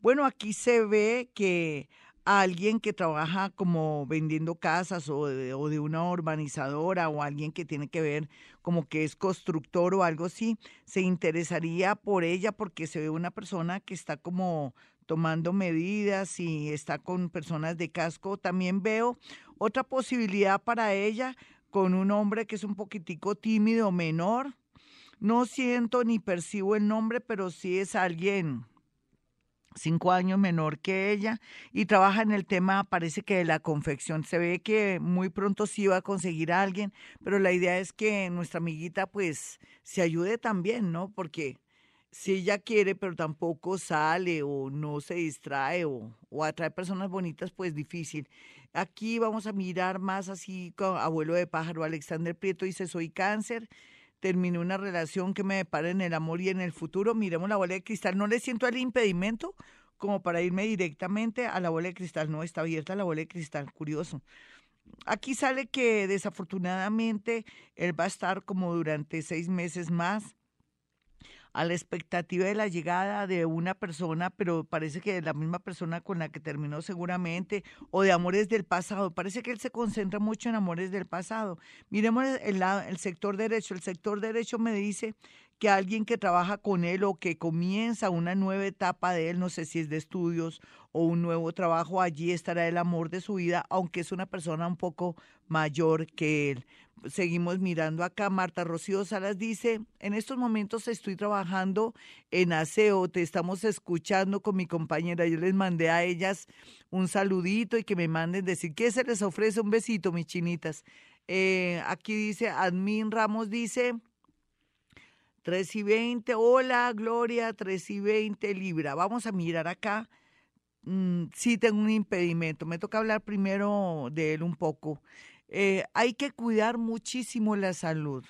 [SPEAKER 1] Bueno, aquí se ve que alguien que trabaja como vendiendo casas o de, o de una urbanizadora o alguien que tiene que ver como que es constructor o algo así, se interesaría por ella porque se ve una persona que está como tomando medidas y está con personas de casco. También veo otra posibilidad para ella con un hombre que es un poquitico tímido, menor, no siento ni percibo el nombre, pero sí es alguien cinco años menor que ella y trabaja en el tema, parece que de la confección. Se ve que muy pronto sí va a conseguir a alguien, pero la idea es que nuestra amiguita pues se ayude también, ¿no? Porque si ella quiere, pero tampoco sale o no se distrae o, o atrae personas bonitas, pues difícil. Aquí vamos a mirar más así, con abuelo de pájaro, Alexander Prieto dice, soy cáncer terminé una relación que me depara en el amor y en el futuro. Miremos la bola de cristal. No le siento el impedimento como para irme directamente a la bola de cristal. No, está abierta la bola de cristal. Curioso. Aquí sale que desafortunadamente él va a estar como durante seis meses más a la expectativa de la llegada de una persona, pero parece que la misma persona con la que terminó seguramente, o de amores del pasado. Parece que él se concentra mucho en amores del pasado. Miremos el, el sector derecho. El sector derecho me dice que alguien que trabaja con él o que comienza una nueva etapa de él, no sé si es de estudios o un nuevo trabajo, allí estará el amor de su vida, aunque es una persona un poco mayor que él. Seguimos mirando acá. Marta Rocío Salas dice, en estos momentos estoy trabajando en aseo, te estamos escuchando con mi compañera. Yo les mandé a ellas un saludito y que me manden decir que se les ofrece un besito, mis chinitas. Eh, aquí dice, Admin Ramos dice, 3 y 20, hola Gloria, 3 y 20 Libra. Vamos a mirar acá. Mm, sí tengo un impedimento, me toca hablar primero de él un poco. Eh, hay que cuidar muchísimo la salud,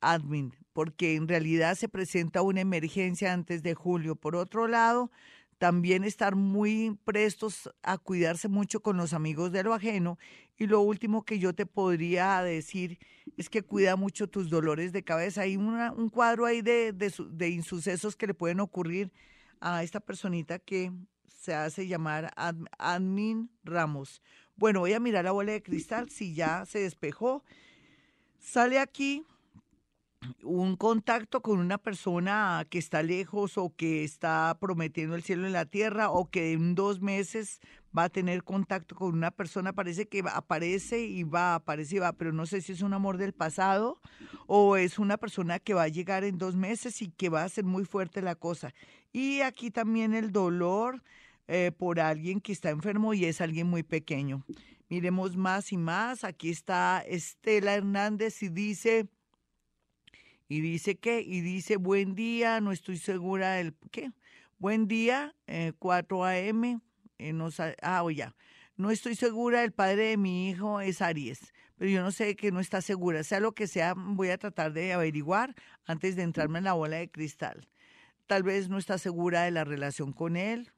[SPEAKER 1] admin, porque en realidad se presenta una emergencia antes de julio. Por otro lado, también estar muy prestos a cuidarse mucho con los amigos de lo ajeno. Y lo último que yo te podría decir es que cuida mucho tus dolores de cabeza. Hay un cuadro ahí de, de, insucesos que le pueden ocurrir a esta personita que se hace llamar Admin Ramos. Bueno, voy a mirar la bola de cristal si ya se despejó. Sale aquí un contacto con una persona que está lejos o que está prometiendo el cielo en la tierra o que en dos meses va a tener contacto con una persona, parece que aparece y va, aparece y va, pero no sé si es un amor del pasado o es una persona que va a llegar en dos meses y que va a ser muy fuerte la cosa. Y aquí también el dolor eh, por alguien que está enfermo y es alguien muy pequeño. Miremos más y más. Aquí está Estela Hernández y dice, y dice qué, y dice buen día, no estoy segura del qué. Buen día, 4 eh, a.m. Eh, no, ah, o ya. No estoy segura, el padre de mi hijo es Aries, pero yo no sé que no está segura. Sea lo que sea, voy a tratar de averiguar antes de entrarme en la bola de cristal. Tal vez no está segura de la relación con él,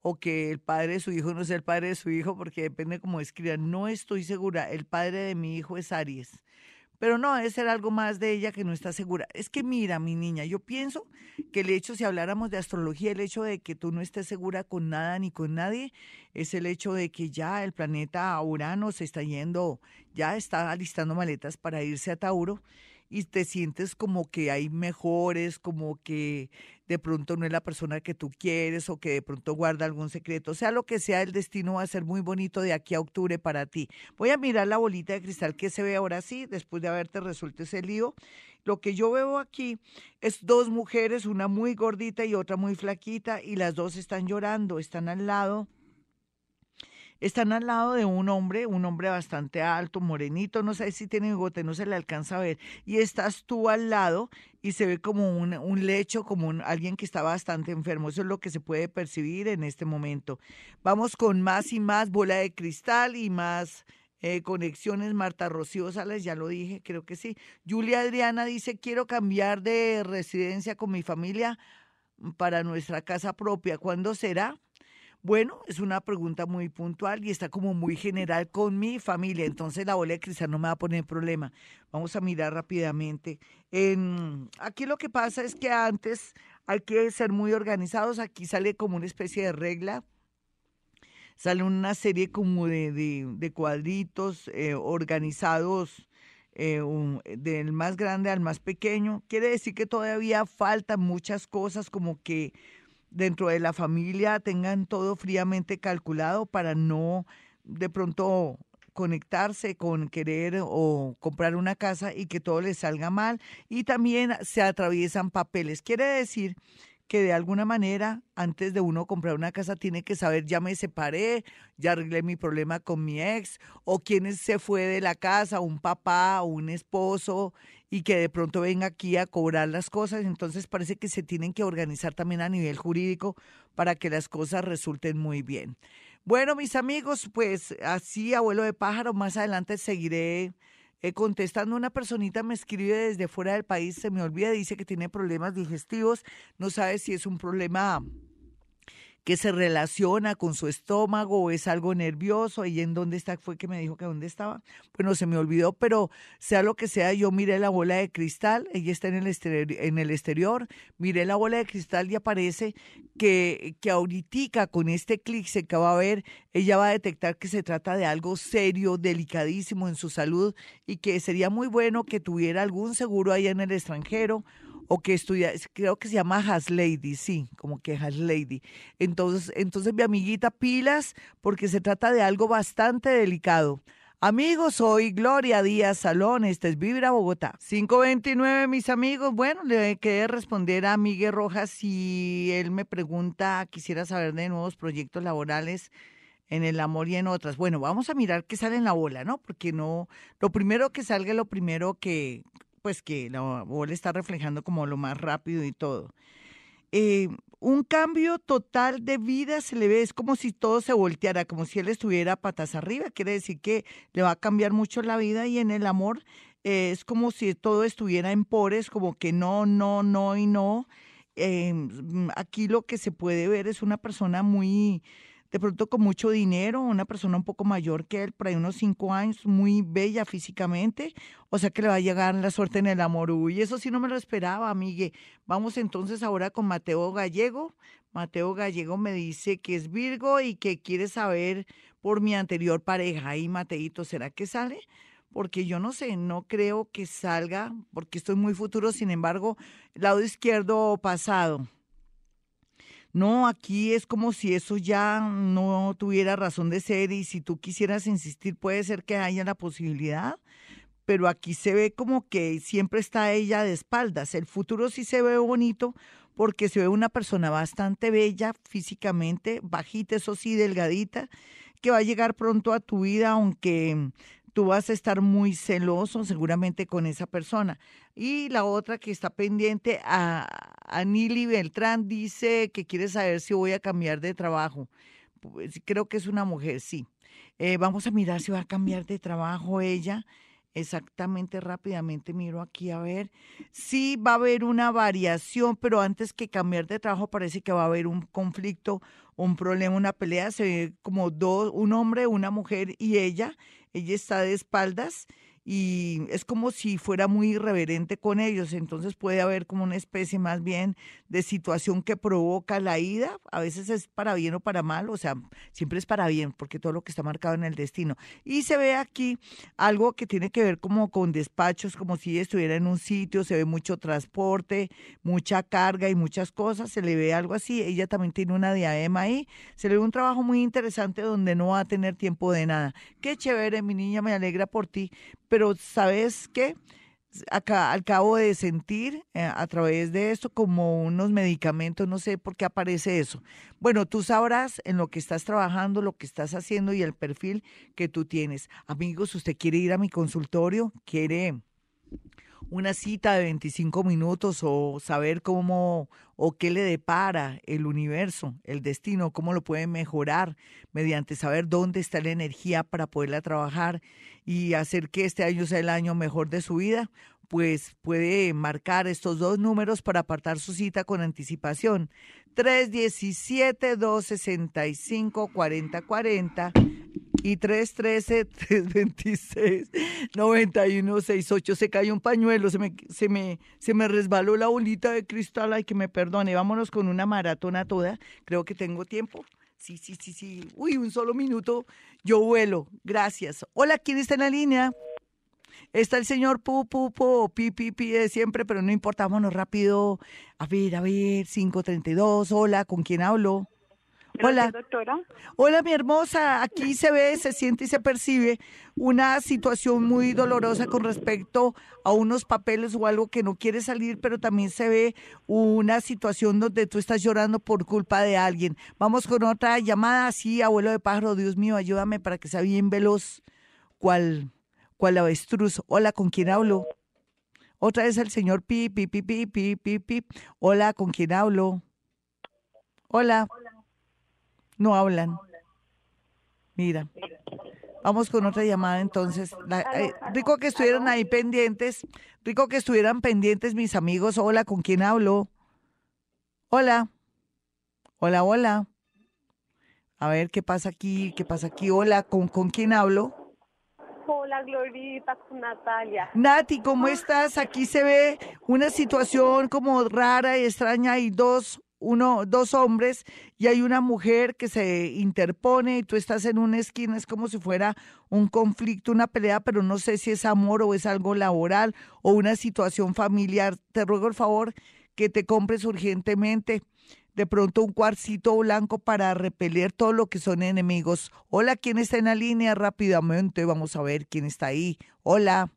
[SPEAKER 1] o que el padre de su hijo no es el padre de su hijo, porque depende cómo escriban. No estoy segura, el padre de mi hijo es Aries. Pero no, debe ser algo más de ella que no está segura. Es que mira, mi niña, yo pienso que el hecho, si habláramos de astrología, el hecho de que tú no estés segura con nada ni con nadie, es el hecho de que ya el planeta Urano se está yendo, ya está alistando maletas para irse a Tauro y te sientes como que hay mejores, como que de pronto no es la persona que tú quieres o que de pronto guarda algún secreto. Sea lo que sea, el destino va a ser muy bonito de aquí a octubre para ti. Voy a mirar la bolita de cristal que se ve ahora sí, después de haberte resuelto ese lío. Lo que yo veo aquí es dos mujeres, una muy gordita y otra muy flaquita, y las dos están llorando, están al lado están al lado de un hombre, un hombre bastante alto, morenito, no sé si tiene bigote, no se le alcanza a ver, y estás tú al lado y se ve como un, lecho, como un, alguien que está bastante enfermo. Eso es lo que se puede percibir en este momento. Vamos con más y más bola de cristal y más eh, conexiones. Marta Rocío Sales, ya lo dije, creo que sí. Julia Adriana dice, quiero cambiar de residencia con mi familia para nuestra casa propia. ¿Cuándo será? Bueno, es una pregunta muy puntual y está como muy general con mi familia, entonces la bola de cristal no me va a poner problema. Vamos a mirar rápidamente. En, aquí lo que pasa es que antes hay que ser muy organizados, aquí sale como una especie de regla, sale una serie como de, cuadritos eh, organizados. Eh, del más grande al más pequeño, quiere decir que todavía faltan muchas cosas como que dentro de la familia tengan todo fríamente calculado para no de pronto conectarse con querer o comprar una casa y que todo les salga mal y también se atraviesan papeles. Quiere decir que de alguna manera antes de uno comprar una casa tiene que saber ya me separé, ya arreglé mi problema con mi ex o quién se fue de la casa, un papá o un esposo y que de pronto venga aquí a cobrar las cosas. Entonces parece que se tienen que organizar también a nivel jurídico para que las cosas resulten muy bien. Bueno, mis amigos, pues así, abuelo de pájaro, más adelante seguiré eh, contestando. Una personita me escribe desde fuera del país, se me olvida, dice que tiene problemas digestivos, no sabe si es un problema que se relaciona con su estómago o es algo nervioso y en dónde está, fue que me dijo que dónde estaba. Bueno, se me olvidó, pero sea lo que sea, yo miré la bola de cristal, ella está en el exterior, en el exterior miré la bola de cristal y aparece que, que ahorita con este clic se va a ver, ella va a detectar que se trata de algo serio, delicadísimo en su salud y que sería muy bueno que tuviera algún seguro ahí en el extranjero o que estudia, creo que se llama Has Lady, sí, como que Has Lady. Entonces, entonces mi amiguita, pilas, porque se trata de algo bastante delicado. Amigos, soy Gloria Díaz Salón, este es Vibra Bogotá. 529, mis amigos. Bueno, le quedé responder a Miguel Rojas si él me pregunta, quisiera saber de nuevos proyectos laborales en el amor y en otras. Bueno, vamos a mirar qué sale en la bola, ¿no? Porque no, lo primero que salga lo primero que, pues que la bola está reflejando como lo más rápido y todo. Eh, un cambio total de vida se le ve, es como si todo se volteara, como si él estuviera patas arriba, quiere decir que le va a cambiar mucho la vida y en el amor eh, es como si todo estuviera en pores, como que no, no, no y no. Eh, aquí lo que se puede ver es una persona muy, de pronto con mucho dinero, una persona un poco mayor que él, por ahí unos cinco años, muy bella físicamente, o sea que le va a llegar la suerte en el amor. Uy, eso sí no me lo esperaba, amigue. Vamos entonces ahora con Mateo Gallego. Mateo Gallego me dice que es Virgo y que quiere saber por mi anterior pareja. Y Mateito, ¿será que sale? Porque yo no sé, no creo que salga, porque estoy muy futuro, sin embargo, lado izquierdo pasado. No, aquí es como si eso ya no tuviera razón de ser y si tú quisieras insistir puede ser que haya la posibilidad, pero aquí se ve como que siempre está ella de espaldas. El futuro sí se ve bonito porque se ve una persona bastante bella físicamente, bajita, eso sí, delgadita, que va a llegar pronto a tu vida, aunque tú vas a estar muy celoso seguramente con esa persona. Y la otra que está pendiente, a, a Nili Beltrán, dice que quiere saber si voy a cambiar de trabajo. Pues, creo que es una mujer, sí. Eh, vamos a mirar si va a cambiar de trabajo ella. Exactamente, rápidamente miro aquí a ver. Sí va a haber una variación, pero antes que cambiar de trabajo parece que va a haber un conflicto, un problema, una pelea. Se ve como dos, un hombre, una mujer y ella ella está de espaldas y es como si fuera muy irreverente con ellos, entonces puede haber como una especie más bien de situación que provoca la ida, a veces es para bien o para mal, o sea, siempre es para bien, porque todo lo que está marcado en el destino. Y se ve aquí algo que tiene que ver como con despachos, como si estuviera en un sitio, se ve mucho transporte, mucha carga y muchas cosas, se le ve algo así, ella también tiene una diadema ahí, se le ve un trabajo muy interesante donde no va a tener tiempo de nada. Qué chévere, mi niña, me alegra por ti pero ¿sabes qué? Acá acabo de sentir eh, a través de esto como unos medicamentos, no sé por qué aparece eso. Bueno, tú sabrás en lo que estás trabajando, lo que estás haciendo y el perfil que tú tienes. Amigos, usted quiere ir a mi consultorio, quiere una cita de 25 minutos o saber cómo o qué le depara el universo, el destino, cómo lo puede mejorar mediante saber dónde está la energía para poderla trabajar y hacer que este año sea el año mejor de su vida, pues puede marcar estos dos números para apartar su cita con anticipación. 317-265-4040 y 313-326-9168. Se cayó un pañuelo, se me, se, me, se me resbaló la bolita de cristal, ay que me perdone. Vámonos con una maratona toda, creo que tengo tiempo. Sí, sí, sí, sí. Uy, un solo minuto. Yo vuelo. Gracias. Hola, ¿quién está en la línea? Está el señor Pu, Pu, Pu, Pi, Pi, Pi de siempre, pero no importa, vámonos rápido. A ver, a ver, 532. Hola, ¿con quién hablo? Hola.
[SPEAKER 2] doctora.
[SPEAKER 1] Hola, mi hermosa. Aquí se ve, se siente y se percibe una situación muy dolorosa con respecto a unos papeles o algo que no quiere salir, pero también se ve una situación donde tú estás llorando por culpa de alguien. Vamos con otra llamada. Sí, abuelo de pájaro, Dios mío, ayúdame para que sea bien veloz. ¿Cuál, cuál avestruz? Hola, ¿con quién hablo? Otra vez el señor Pi, Pi, Pi, Pi, Pi, Pi, Pi. Hola, ¿con quién hablo? Hola. No hablan. Mira. Vamos con otra llamada entonces. Eh, rico que estuvieran ahí pendientes. Rico que estuvieran pendientes mis amigos. Hola, ¿con quién hablo? Hola. Hola, hola. A ver, ¿qué pasa aquí? ¿Qué pasa aquí? Hola, ¿con, con quién hablo?
[SPEAKER 8] Hola, Glorita, Natalia.
[SPEAKER 1] Nati, ¿cómo estás? Aquí se ve una situación como rara y extraña. Hay dos uno, dos hombres y hay una mujer que se interpone y tú estás en una esquina, es como si fuera un conflicto, una pelea, pero no sé si es amor o es algo laboral o una situación familiar. Te ruego el favor que te compres urgentemente de pronto un cuarcito blanco para repeler todo lo que son enemigos. Hola, ¿quién está en la línea? Rápidamente, vamos a ver quién está ahí. Hola.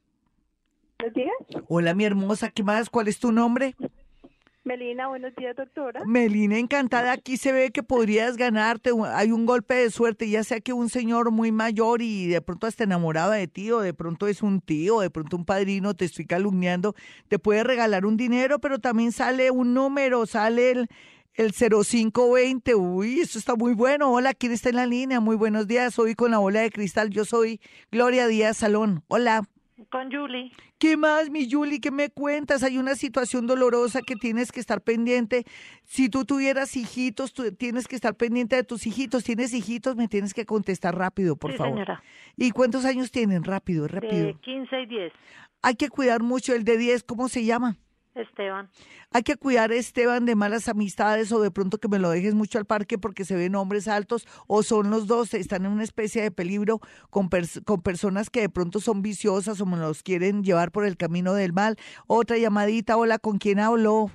[SPEAKER 8] Buenos días.
[SPEAKER 1] Hola, mi hermosa, ¿qué más? ¿Cuál es tu nombre?
[SPEAKER 8] Melina, buenos días, doctora.
[SPEAKER 1] Melina, encantada. Aquí se ve que podrías ganarte. Hay un golpe de suerte, ya sea que un señor muy mayor y de pronto está enamorado de ti, o de pronto es un tío, de pronto un padrino, te estoy calumniando, te puede regalar un dinero, pero también sale un número, sale el, el 0520. Uy, eso está muy bueno. Hola, ¿quién está en la línea? Muy buenos días. Soy con la bola de cristal. Yo soy Gloria Díaz Salón. Hola.
[SPEAKER 9] Con Julie.
[SPEAKER 1] ¿Qué más, mi Julie? ¿Qué me cuentas? Hay una situación dolorosa que tienes que estar pendiente. Si tú tuvieras hijitos, tú tienes que estar pendiente de tus hijitos. ¿Tienes hijitos? Me tienes que contestar rápido, por
[SPEAKER 9] Sí,
[SPEAKER 1] favor.
[SPEAKER 9] señora.
[SPEAKER 1] ¿Y cuántos años tienen? Rápido, rápido.
[SPEAKER 9] De 15 y 10.
[SPEAKER 1] Hay que cuidar mucho el de 10. ¿Cómo se llama?
[SPEAKER 9] Esteban.
[SPEAKER 1] Hay que cuidar, Esteban, de malas amistades o de pronto que me lo dejes mucho al parque porque se ven hombres altos o son los dos, están en una especie de peligro con, pers- con personas que de pronto son viciosas o me los quieren llevar por el camino del mal. Otra llamadita, hola, ¿con quién hablo?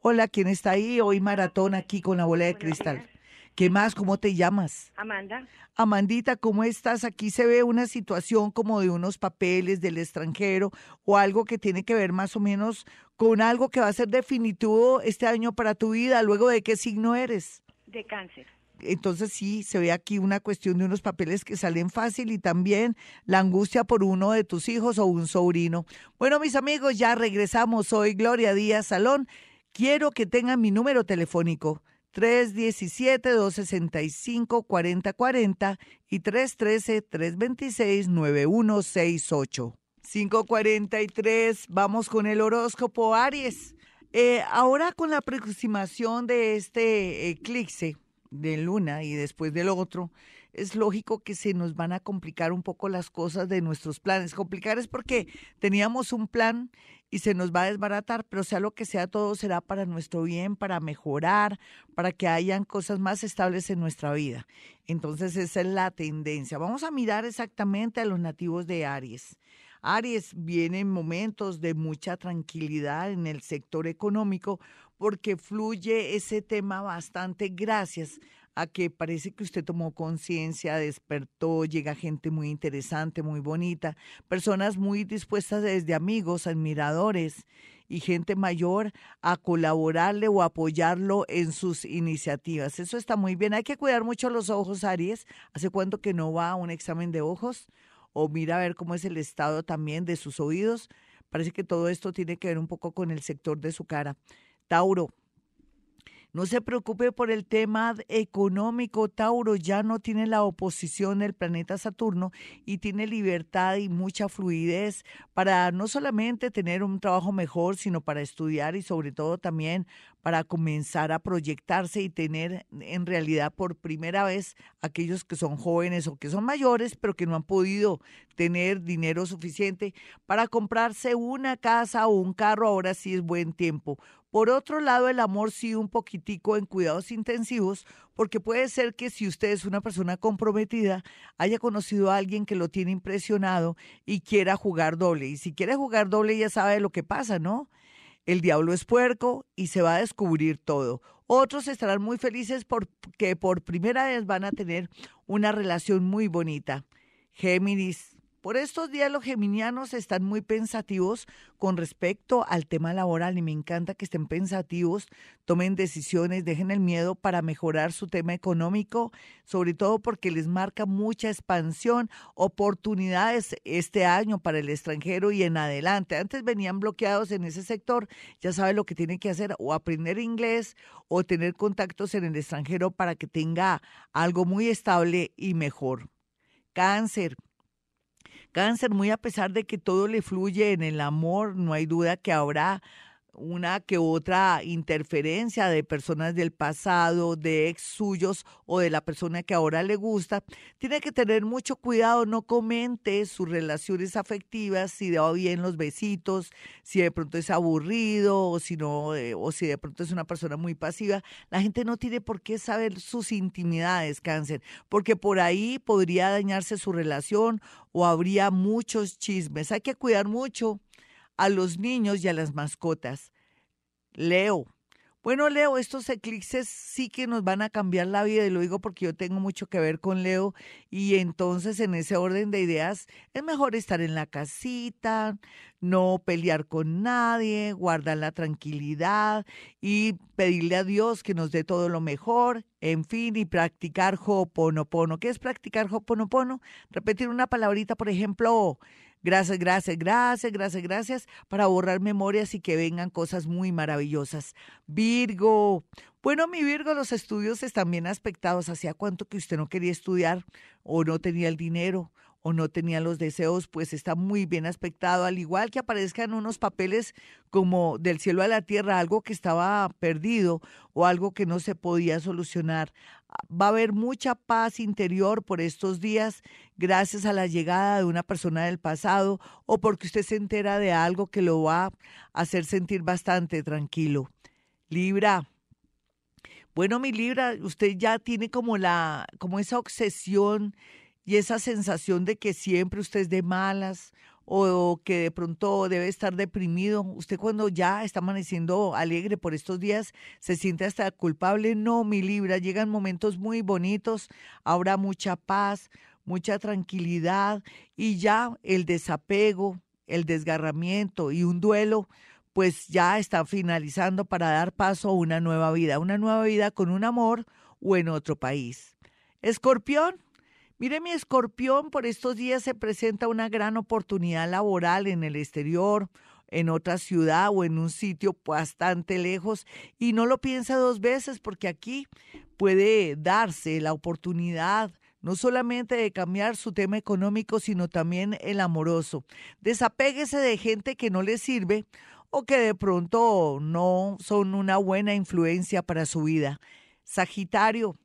[SPEAKER 1] Hola, ¿quién está ahí? Hoy maratón aquí con la bola de cristal. ¿Qué más? ¿Cómo te llamas?
[SPEAKER 10] Amanda.
[SPEAKER 1] Amandita, ¿cómo estás? Aquí se ve una situación como de unos papeles del extranjero o algo que tiene que ver más o menos con algo que va a ser definitivo este año para tu vida. Luego de qué signo eres.
[SPEAKER 10] De cáncer.
[SPEAKER 1] Entonces sí, se ve aquí una cuestión de unos papeles que salen fácil y también la angustia por uno de tus hijos o un sobrino. Bueno, mis amigos, ya regresamos. Soy Gloria Díaz Salón. Quiero que tengan mi número telefónico 317-265-4040 y 313-326-9168. 543, vamos con el horóscopo Aries. Eh, ahora con la aproximación de este eclipse de luna y después del otro, es lógico que se nos van a complicar un poco las cosas de nuestros planes. Complicar es porque teníamos un plan y se nos va a desbaratar, pero sea lo que sea, todo será para nuestro bien, para mejorar, para que hayan cosas más estables en nuestra vida. Entonces esa es la tendencia. Vamos a mirar exactamente a los nativos de Aries. Aries vienen momentos de mucha tranquilidad en el sector económico porque fluye ese tema bastante gracias a que parece que usted tomó conciencia, despertó, llega gente muy interesante, muy bonita, personas muy dispuestas desde amigos, admiradores y gente mayor a colaborarle o apoyarlo en sus iniciativas. Eso está muy bien. Hay que cuidar mucho los ojos, Aries. ¿Hace cuánto que no va a un examen de ojos? O mira a ver cómo es el estado también de sus oídos. Parece que todo esto tiene que ver un poco con el sector de su cara. Tauro, no se preocupe por el tema económico. Tauro ya no tiene la oposición del planeta Saturno y tiene libertad y mucha fluidez para no solamente tener un trabajo mejor, sino para estudiar y sobre todo también para comenzar a proyectarse y tener en realidad por primera vez aquellos que son jóvenes o que son mayores, pero que no han podido tener dinero suficiente para comprarse una casa o un carro. Ahora sí es buen tiempo. Por otro lado, el amor sí un poquitico en cuidados intensivos, porque puede ser que si usted es una persona comprometida, haya conocido a alguien que lo tiene impresionado y quiera jugar doble. Y si quiere jugar doble, ya sabe lo que pasa, ¿no? El diablo es puerco y se va a descubrir todo. Otros estarán muy felices porque por primera vez van a tener una relación muy bonita. Géminis, por estos días los geminianos están muy pensativos con respecto al tema laboral y me encanta que estén pensativos, tomen decisiones, dejen el miedo para mejorar su tema económico, sobre todo porque les marca mucha expansión, oportunidades este año para el extranjero y en adelante. Antes venían bloqueados en ese sector, ya sabe lo que tienen que hacer o aprender inglés o tener contactos en el extranjero para que tenga algo muy estable y mejor. Cáncer. Cáncer, muy a pesar de que todo le fluye en el amor, no hay duda que habrá una que otra interferencia de personas del pasado, de ex suyos o de la persona que ahora le gusta, tiene que tener mucho cuidado, no comente sus relaciones afectivas, si da bien los besitos, si de pronto es aburrido o si no, eh, o si de pronto es una persona muy pasiva. La gente no tiene por qué saber sus intimidades, cáncer, porque por ahí podría dañarse su relación o habría muchos chismes. Hay que cuidar mucho a los niños y a las mascotas. Leo. Bueno, Leo, estos eclipses sí que nos van a cambiar la vida y lo digo porque yo tengo mucho que ver con Leo y entonces en ese orden de ideas es mejor estar en la casita, no pelear con nadie, guardar la tranquilidad y pedirle a Dios que nos dé todo lo mejor, en fin, y practicar Ho'oponopono. ¿Qué es practicar Ho'oponopono? Repetir una palabrita, por ejemplo, Gracias, gracias, gracias, gracias, gracias para borrar memorias y que vengan cosas muy maravillosas. Virgo. Bueno, mi Virgo, los estudios están bien aspectados. ¿Hacía cuánto que usted no quería estudiar o no tenía el dinero? O no tenía los deseos, pues está muy bien aspectado, al igual que aparezcan unos papeles como del cielo a la tierra, algo que estaba perdido o algo que no se podía solucionar. Va a haber mucha paz interior por estos días gracias a la llegada de una persona del pasado o porque usted se entera de algo que lo va a hacer sentir bastante tranquilo. Libra, bueno, mi Libra, usted ya tiene como la, como esa obsesión y esa sensación de que siempre usted es de malas o que de pronto debe estar deprimido. Usted cuando ya está amaneciendo alegre por estos días se siente hasta culpable. No, mi Libra, llegan momentos muy bonitos, habrá mucha paz, mucha tranquilidad y ya el desapego, el desgarramiento y un duelo pues ya está finalizando para dar paso a una nueva vida, una nueva vida con un amor o en otro país. Escorpión, Mire, mi escorpión, por estos días se presenta una gran oportunidad laboral en el exterior, en otra ciudad o en un sitio bastante lejos y no lo piensa dos veces porque aquí puede darse la oportunidad no solamente de cambiar su tema económico, sino también el amoroso. Desapéguese de gente que no le sirve o que de pronto no son una buena influencia para su vida. Sagitario,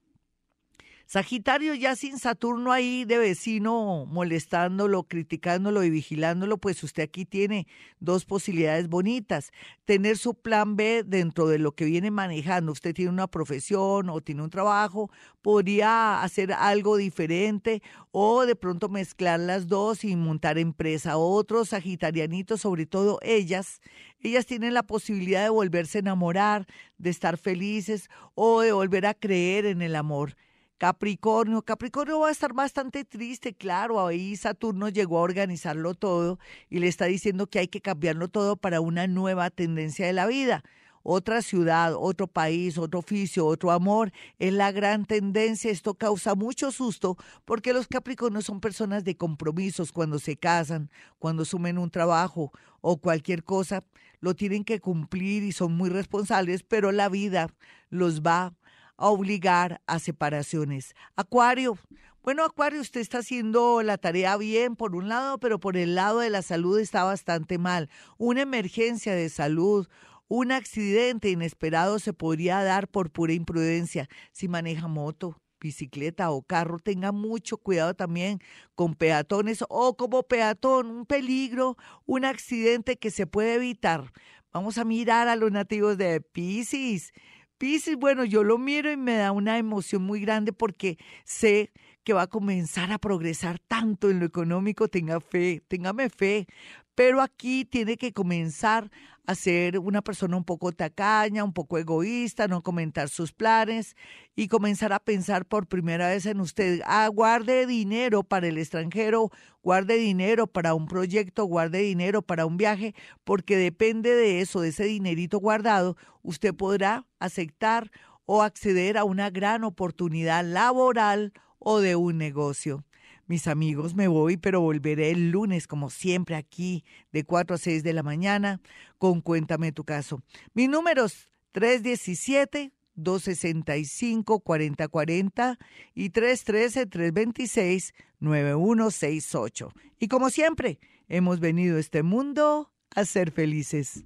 [SPEAKER 1] Sagitario ya sin Saturno ahí de vecino molestándolo, criticándolo y vigilándolo, pues usted aquí tiene dos posibilidades bonitas. Tener su plan B dentro de lo que viene manejando. Usted tiene una profesión o tiene un trabajo, podría hacer algo diferente o de pronto mezclar las dos y montar empresa. Otros sagitarianitos, sobre todo ellas, ellas tienen la posibilidad de volverse a enamorar, de estar felices o de volver a creer en el amor. Capricornio, Capricornio va a estar bastante triste, claro, ahí Saturno llegó a organizarlo todo y le está diciendo que hay que cambiarlo todo para una nueva tendencia de la vida. Otra ciudad, otro país, otro oficio, otro amor, es la gran tendencia. Esto causa mucho susto porque los Capricornios son personas de compromisos cuando se casan, cuando asumen un trabajo o cualquier cosa, lo tienen que cumplir y son muy responsables, pero la vida los va a obligar a separaciones. Acuario. Bueno, Acuario, usted está haciendo la tarea bien por un lado, pero por el lado de la salud está bastante mal. Una emergencia de salud, un accidente inesperado se podría dar por pura imprudencia si maneja moto, bicicleta o carro, tenga mucho cuidado también con peatones o como peatón, un peligro, un accidente que se puede evitar. Vamos a mirar a los nativos de Pisces. Pisces, bueno, yo lo miro y me da una emoción muy grande porque sé que va a comenzar a progresar tanto en lo económico, tenga fe, téngame fe, pero aquí tiene que comenzar a ser una persona un poco tacaña, un poco egoísta, no comentar sus planes y comenzar a pensar por primera vez en usted. Ah, guarde dinero para el extranjero, guarde dinero para un proyecto, guarde dinero para un viaje, porque depende de eso, de ese dinerito guardado, usted podrá aceptar o acceder a una gran oportunidad laboral o de un negocio. Mis amigos, me voy, pero volveré el lunes, como siempre, aquí de 4 a 6 de la mañana, con Cuéntame tu caso. Mis números 317. 265-4040 y 313-326-9168. Y como siempre, hemos venido a este mundo a ser felices.